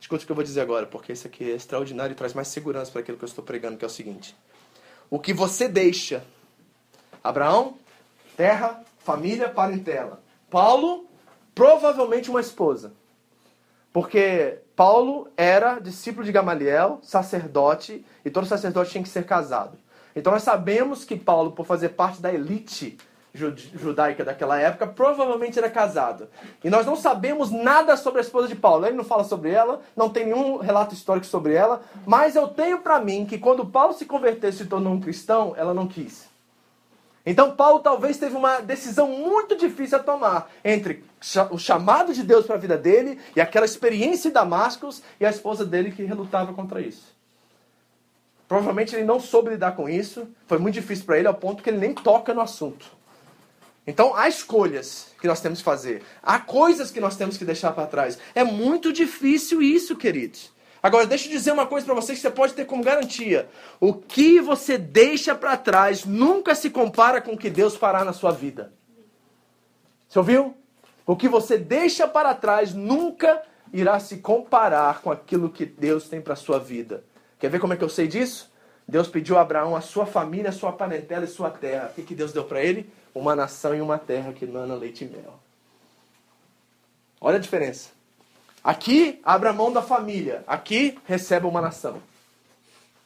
Escute o que eu vou dizer agora, porque isso aqui é extraordinário e traz mais segurança para aquilo que eu estou pregando, que é o seguinte. O que você deixa, Abraão, terra, família, parentela. Paulo, provavelmente uma esposa. Porque Paulo era discípulo de Gamaliel, sacerdote, e todo sacerdote tinha que ser casado. Então nós sabemos que Paulo, por fazer parte da elite judaica daquela época, provavelmente era casado. E nós não sabemos nada sobre a esposa de Paulo. Ele não fala sobre ela, não tem nenhum relato histórico sobre ela, mas eu tenho para mim que quando Paulo se converteu e se tornou um cristão, ela não quis. Então Paulo talvez teve uma decisão muito difícil a tomar entre o chamado de Deus para a vida dele e aquela experiência em Damascus e a esposa dele que relutava contra isso. Provavelmente ele não soube lidar com isso, foi muito difícil para ele ao ponto que ele nem toca no assunto. Então há escolhas que nós temos que fazer, há coisas que nós temos que deixar para trás. É muito difícil isso, queridos. Agora, deixa eu dizer uma coisa para você que você pode ter como garantia: o que você deixa para trás nunca se compara com o que Deus fará na sua vida. Você ouviu? O que você deixa para trás nunca irá se comparar com aquilo que Deus tem para sua vida. Quer ver como é que eu sei disso? Deus pediu a Abraão a sua família, a sua parentela e sua terra. O que, Deus deu para ele? uma nação e uma terra que mana leite e mel. Olha a diferença. Aqui abre a mão da família, aqui recebe uma nação.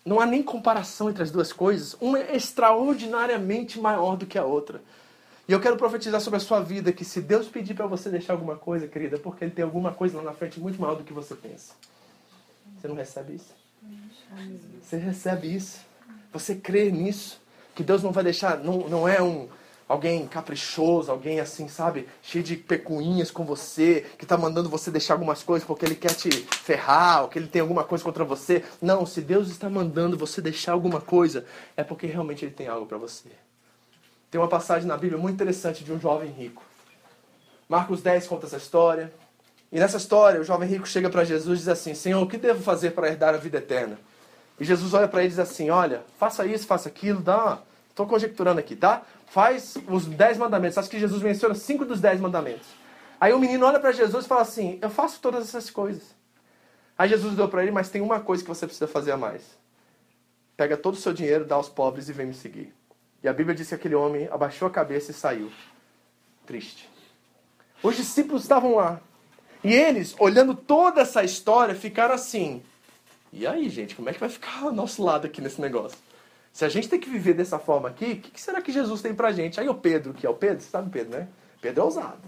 Não há nem comparação entre as duas coisas. Uma é extraordinariamente maior do que a outra. E eu quero profetizar sobre a sua vida que se Deus pedir para você deixar alguma coisa, querida, é porque Ele tem alguma coisa lá na frente muito maior do que você pensa. Você não recebe isso? Você recebe isso. Você crê nisso. Que Deus não vai deixar, não, não é um, alguém caprichoso, alguém assim, sabe, cheio de pecuinhas com você, que está mandando você deixar algumas coisas porque ele quer te ferrar, ou que ele tem alguma coisa contra você. Não, se Deus está mandando você deixar alguma coisa, é porque realmente ele tem algo para você. Tem uma passagem na Bíblia muito interessante de um jovem rico. Marcos 10 conta essa história. E nessa história, o jovem rico chega para Jesus e diz assim: Senhor, o que devo fazer para herdar a vida eterna? E Jesus olha para ele e diz assim: Olha, faça isso, faça aquilo, dá. Estou conjecturando aqui, tá? faz os dez mandamentos. Acho que Jesus menciona cinco dos dez mandamentos. Aí o menino olha para Jesus e fala assim: Eu faço todas essas coisas. Aí Jesus deu para ele, mas tem uma coisa que você precisa fazer a mais. Pega todo o seu dinheiro, dá aos pobres e vem me seguir. E a Bíblia diz que aquele homem abaixou a cabeça e saiu. Triste. Os discípulos estavam lá. E eles, olhando toda essa história, ficaram assim: E aí, gente, como é que vai ficar o nosso lado aqui nesse negócio? Se a gente tem que viver dessa forma aqui, o que, que, será que Jesus tem pra gente? Aí o Pedro, que é o Pedro, você sabe o Pedro, né? Pedro é ousado.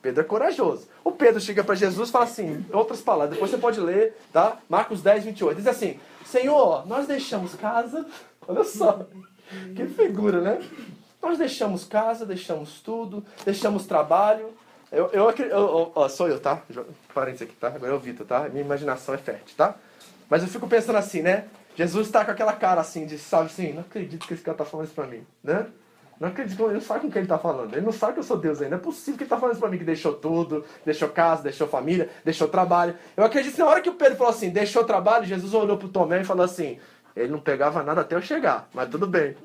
Pedro é corajoso. O Pedro chega para Jesus e fala assim, outras palavras, depois você pode ler, tá? Marcos 10, 28. Diz assim, Senhor, nós deixamos casa, olha só, que figura, né? Nós deixamos casa, deixamos tudo, deixamos trabalho. Eu, eu, eu, ó, sou eu, tá? Parênteses aqui, tá? Agora é o Vitor, tá? Minha imaginação é fértil, tá? Mas eu fico pensando assim, né? Jesus está com aquela cara assim, de, sabe assim, não acredito que esse cara está falando isso para mim, né? Não acredito, ele não sabe com quem ele está falando. Ele não sabe que eu sou Deus ainda. Não é possível que ele está falando isso para mim, que deixou tudo, deixou casa, deixou família, deixou trabalho. Eu acredito que na hora que o Pedro falou assim, deixou trabalho, Jesus olhou para o Tomé e falou assim, ele não pegava nada até eu chegar, mas tudo bem.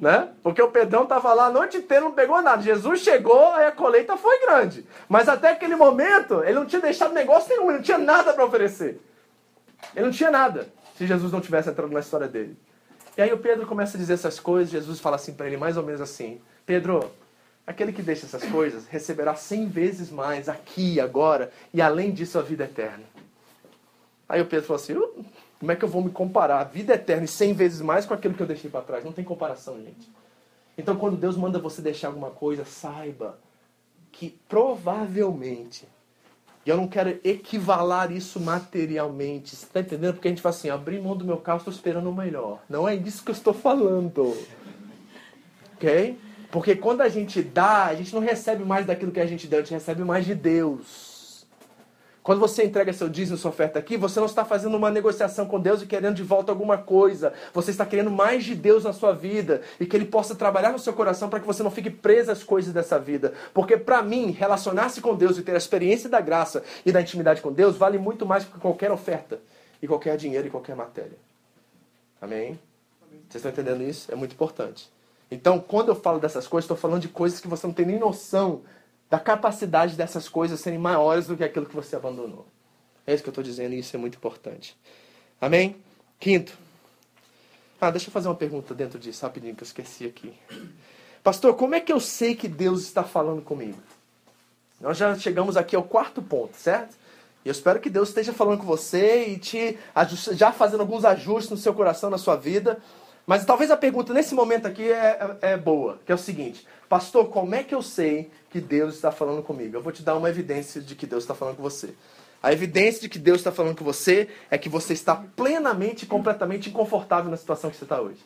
Né? Porque o Pedrão estava lá a noite inteira, não pegou nada. Jesus chegou, aí a colheita foi grande. Mas até aquele momento, ele não tinha deixado negócio nenhum, ele não tinha nada para oferecer. Ele não tinha nada se Jesus não tivesse entrado na história dele. E aí o Pedro começa a dizer essas coisas, Jesus fala assim para ele, mais ou menos assim: Pedro, aquele que deixa essas coisas receberá cem vezes mais aqui, agora, e além disso a vida eterna. Aí o Pedro falou assim: como é que eu vou me comparar a vida eterna e cem vezes mais com aquilo que eu deixei para trás? Não tem comparação, gente. Então, quando Deus manda você deixar alguma coisa, saiba que provavelmente e eu não quero equivalar isso materialmente. Você está entendendo? Porque a gente fala assim, abri mão do meu carro, estou esperando o melhor. Não é disso que eu estou falando. Ok? Porque quando a gente dá, a gente não recebe mais daquilo que a gente deu, a gente recebe mais de Deus. Quando você entrega seu dízimo, sua oferta aqui, você não está fazendo uma negociação com Deus e querendo de volta alguma coisa. Você está querendo mais de Deus na sua vida e que Ele possa trabalhar no seu coração para que você não fique preso às coisas dessa vida. Porque para mim, relacionar-se com Deus e ter a experiência da graça e da intimidade com Deus vale muito mais do que qualquer oferta e qualquer dinheiro e qualquer matéria. Amém? Vocês estão entendendo isso? É muito importante. Então, quando eu falo dessas coisas, estou falando de coisas que você não tem nem noção da capacidade dessas coisas serem maiores do que aquilo que você abandonou. É isso que eu estou dizendo e isso é muito importante. Amém? Quinto. Ah, deixa eu fazer uma pergunta dentro disso, rapidinho, que eu esqueci aqui. Pastor, como é que eu sei que Deus está falando comigo? Nós já chegamos aqui ao quarto ponto, certo? E eu espero que Deus esteja falando com você e te já fazendo alguns ajustes no seu coração, na sua vida. Mas talvez a pergunta nesse momento aqui é, é, é, boa, que é o seguinte: Pastor, como é que eu sei que Deus está falando comigo? Eu vou te dar uma evidência de que Deus está falando com você. A evidência de que Deus está falando com você é que você está plenamente e completamente inconfortável na situação que você está hoje.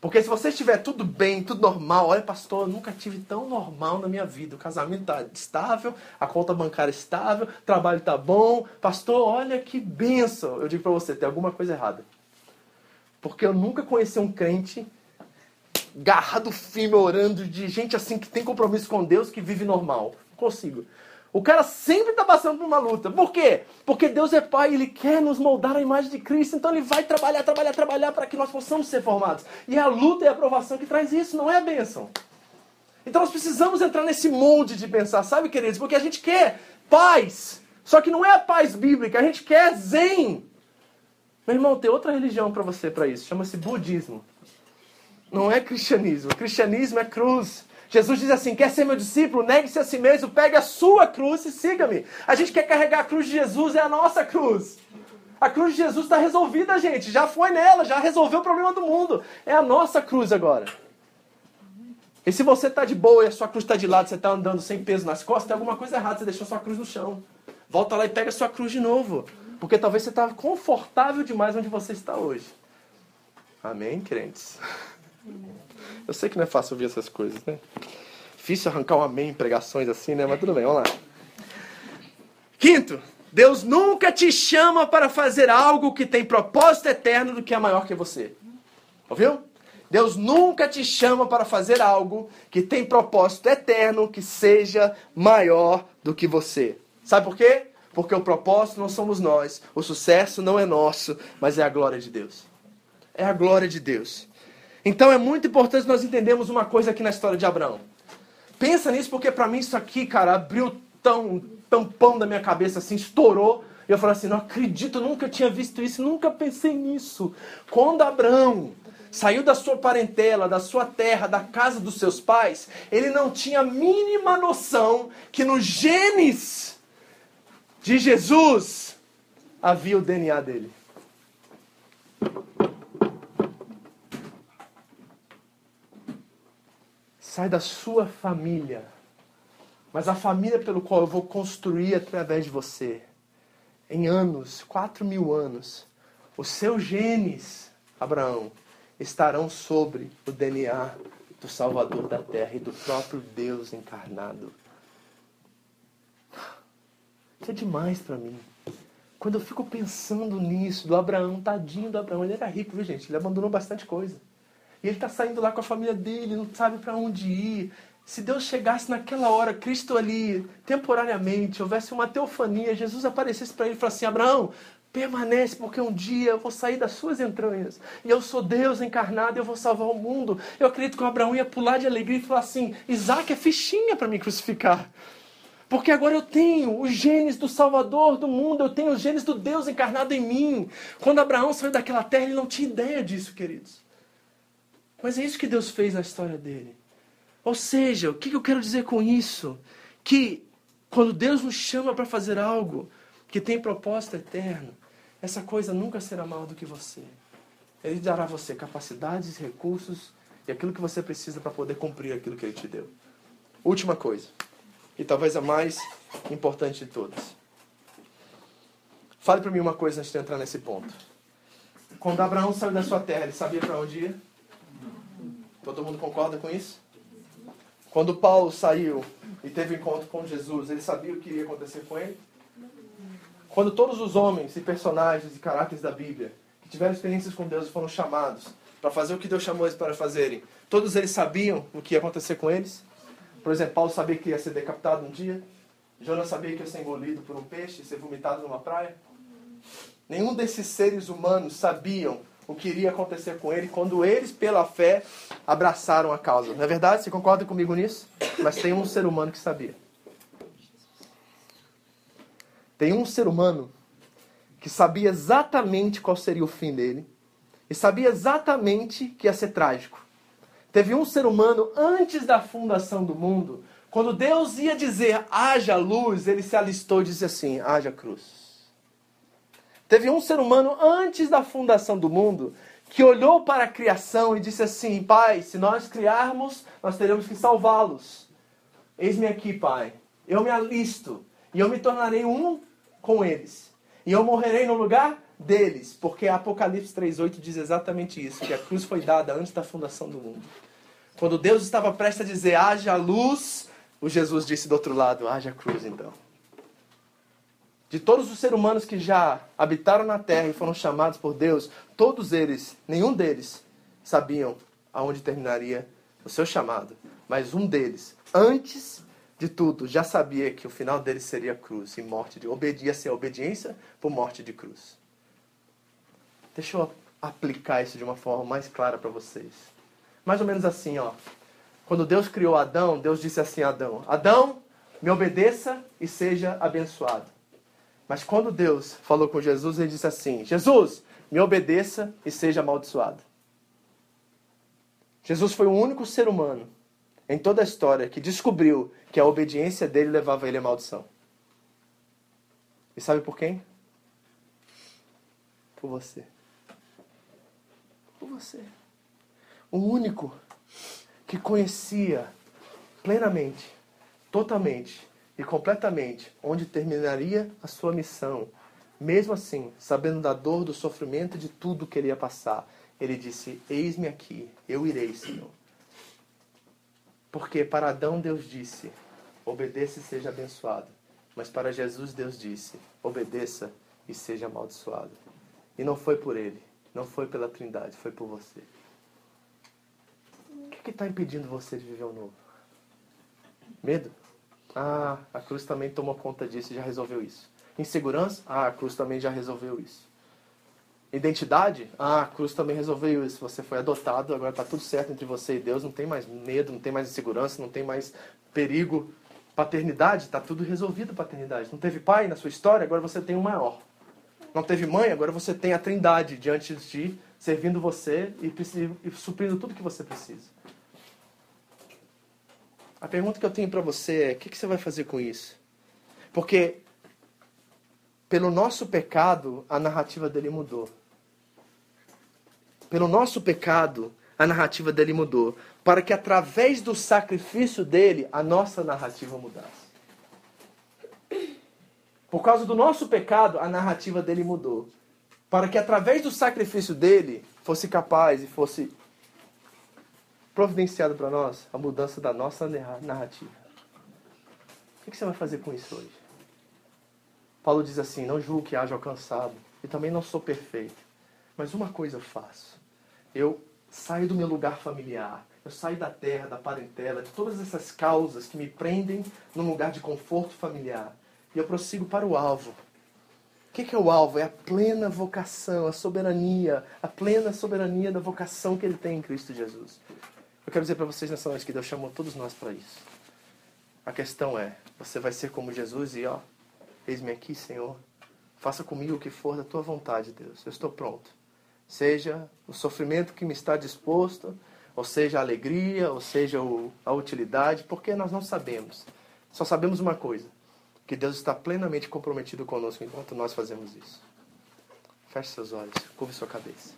Porque se você estiver tudo bem, tudo normal, olha, pastor, eu nunca tive tão normal na minha vida. O casamento está estável, a conta bancária estável, o trabalho está bom. Pastor, olha que benção. Eu digo para você, tem alguma coisa errada. Porque eu nunca conheci um crente garrado firme, orando, de gente assim que tem compromisso com Deus, que vive normal. Não consigo. O cara sempre está passando por uma luta. Por quê? Porque Deus é Pai, Ele quer nos moldar a imagem de Cristo, então Ele vai trabalhar, trabalhar, trabalhar para que nós possamos ser formados. E é a luta e a aprovação que traz isso, não é a bênção. Então nós precisamos entrar nesse molde de pensar, sabe, queridos? Porque a gente quer paz, só que não é a paz bíblica, a gente quer zen. Meu irmão, tem outra religião para você para isso, chama-se budismo. Não é cristianismo. Cristianismo é cruz. Jesus diz assim: quer ser meu discípulo? Negue-se a si mesmo, pegue a sua cruz e siga-me. A gente quer carregar a cruz de Jesus, é a nossa cruz. A cruz de Jesus está resolvida, gente. Já foi nela, já resolveu o problema do mundo. É a nossa cruz agora. E se você está de boa e a sua cruz está de lado, você está andando sem peso nas costas, tem alguma coisa errada, você deixou sua cruz no chão. Volta lá e pega a sua cruz de novo. Porque talvez você está confortável demais onde você está hoje. Amém, crentes? Eu sei que não é fácil ouvir essas coisas, né? Difícil arrancar um amém em pregações assim, né? Mas tudo bem, vamos lá. Quinto, Deus nunca te chama para fazer algo que tem propósito eterno do que é maior que você. Ouviu? Deus nunca te chama para fazer algo que tem propósito eterno que seja maior do que você. Sabe por quê? Porque o propósito não somos nós, o sucesso não é nosso, mas é a glória de Deus. É a glória de Deus. Então é muito importante nós entendermos uma coisa aqui na história de Abraão. Pensa nisso, porque para mim isso aqui, cara, abriu tão tampão da minha cabeça, assim, estourou. E eu falei assim: não acredito, nunca tinha visto isso, nunca pensei nisso. Quando Abraão saiu da sua parentela, da sua terra, da casa dos seus pais, ele não tinha a mínima noção que no genes de Jesus havia o DNA dele. Sai da sua família, mas a família pelo qual eu vou construir através de você, em anos, quatro mil anos, os seus genes, Abraão, estarão sobre o DNA do Salvador da Terra e do próprio Deus encarnado. Isso é demais para mim. Quando eu fico pensando nisso, do Abraão, tadinho do Abraão, ele era rico, viu gente? Ele abandonou bastante coisa. E ele está saindo lá com a família dele, não sabe para onde ir. Se Deus chegasse naquela hora, Cristo ali, temporariamente, houvesse uma teofania, Jesus aparecesse para ele e falasse assim: Abraão, permanece, porque um dia eu vou sair das suas entranhas. E eu sou Deus encarnado eu vou salvar o mundo. Eu acredito que o Abraão ia pular de alegria e falar assim: Isaac é fichinha para me crucificar. Porque agora eu tenho os genes do Salvador do mundo, eu tenho os genes do Deus encarnado em mim. Quando Abraão saiu daquela terra, ele não tinha ideia disso, queridos. Mas é isso que Deus fez na história dele. Ou seja, o que eu quero dizer com isso? Que quando Deus nos chama para fazer algo que tem propósito eterno, essa coisa nunca será maior do que você. Ele dará a você capacidades, recursos e aquilo que você precisa para poder cumprir aquilo que ele te deu. Última coisa, e talvez a mais importante de todas. Fale para mim uma coisa antes de entrar nesse ponto. Quando Abraão saiu da sua terra, ele sabia para onde ir? Todo mundo concorda com isso? Quando Paulo saiu e teve encontro com Jesus, ele sabia o que iria acontecer com ele? Quando todos os homens e personagens e caráteres da Bíblia que tiveram experiências com Deus foram chamados para fazer o que Deus chamou eles para fazerem, todos eles sabiam o que ia acontecer com eles? Por exemplo, Paulo sabia que ia ser decapitado um dia. Jonas sabia que ia ser engolido por um peixe e ser vomitado numa praia. Nenhum desses seres humanos sabiam o que iria acontecer com ele quando eles, pela fé, abraçaram a causa. Não é verdade? Você concorda comigo nisso? Mas tem um ser humano que sabia. Tem um ser humano que sabia exatamente qual seria o fim dele e sabia exatamente que ia ser trágico. Teve um ser humano antes da fundação do mundo, quando Deus ia dizer haja luz, ele se alistou e disse assim: haja cruz. Teve um ser humano antes da fundação do mundo que olhou para a criação e disse assim: Pai, se nós criarmos, nós teremos que salvá-los. Eis-me aqui, Pai. Eu me alisto e eu me tornarei um com eles. E eu morrerei no lugar deles, porque Apocalipse 3:8 diz exatamente isso, que a cruz foi dada antes da fundação do mundo. Quando Deus estava prestes a dizer haja luz, o Jesus disse do outro lado, haja cruz então. De todos os seres humanos que já habitaram na terra e foram chamados por Deus, todos eles, nenhum deles sabiam aonde terminaria o seu chamado, mas um deles, antes de tudo, já sabia que o final dele seria cruz e morte de obediência, obediência por morte de cruz. Deixa eu aplicar isso de uma forma mais clara para vocês. Mais ou menos assim, ó. Quando Deus criou Adão, Deus disse assim a Adão: Adão, me obedeça e seja abençoado. Mas quando Deus falou com Jesus, ele disse assim: Jesus, me obedeça e seja amaldiçoado. Jesus foi o único ser humano em toda a história que descobriu que a obediência dele levava ele à maldição. E sabe por quem? Por você. Por você. O único que conhecia plenamente, totalmente e completamente onde terminaria a sua missão, mesmo assim, sabendo da dor, do sofrimento de tudo que ele ia passar, ele disse: Eis-me aqui, eu irei, Senhor. Porque para Adão Deus disse: obedeça e seja abençoado. Mas para Jesus Deus disse: obedeça e seja amaldiçoado. E não foi por ele, não foi pela Trindade, foi por você. O que está impedindo você de viver o novo? Medo? Ah, a cruz também tomou conta disso e já resolveu isso. Insegurança? Ah, a cruz também já resolveu isso. Identidade? Ah, a cruz também resolveu isso. Você foi adotado, agora está tudo certo entre você e Deus. Não tem mais medo, não tem mais insegurança, não tem mais perigo. Paternidade? Está tudo resolvido, paternidade. Não teve pai na sua história, agora você tem um maior. Não teve mãe, agora você tem a trindade diante de ti, servindo você e, e suprindo tudo que você precisa. A pergunta que eu tenho para você é: o que, que você vai fazer com isso? Porque pelo nosso pecado, a narrativa dele mudou. Pelo nosso pecado, a narrativa dele mudou. Para que através do sacrifício dele, a nossa narrativa mudasse. Por causa do nosso pecado, a narrativa dele mudou. Para que através do sacrifício dele, fosse capaz e fosse providenciado para nós a mudança da nossa narrativa. O que você vai fazer com isso hoje? Paulo diz assim: Não julgo que haja alcançado, e também não sou perfeito. Mas uma coisa eu faço: eu saio do meu lugar familiar, eu saio da terra, da parentela, de todas essas causas que me prendem num lugar de conforto familiar, e eu prossigo para o alvo. O que é o alvo? É a plena vocação, a soberania, a plena soberania da vocação que ele tem em Cristo Jesus. Eu quero dizer para vocês nessa noite que Deus chamou todos nós para isso. A questão é: você vai ser como Jesus e ó, Eis-me aqui, Senhor. Faça comigo o que for da tua vontade, Deus. Eu estou pronto. Seja o sofrimento que me está disposto, ou seja a alegria, ou seja a utilidade, porque nós não sabemos. Só sabemos uma coisa: que Deus está plenamente comprometido conosco enquanto nós fazemos isso. Feche seus olhos, curve sua cabeça.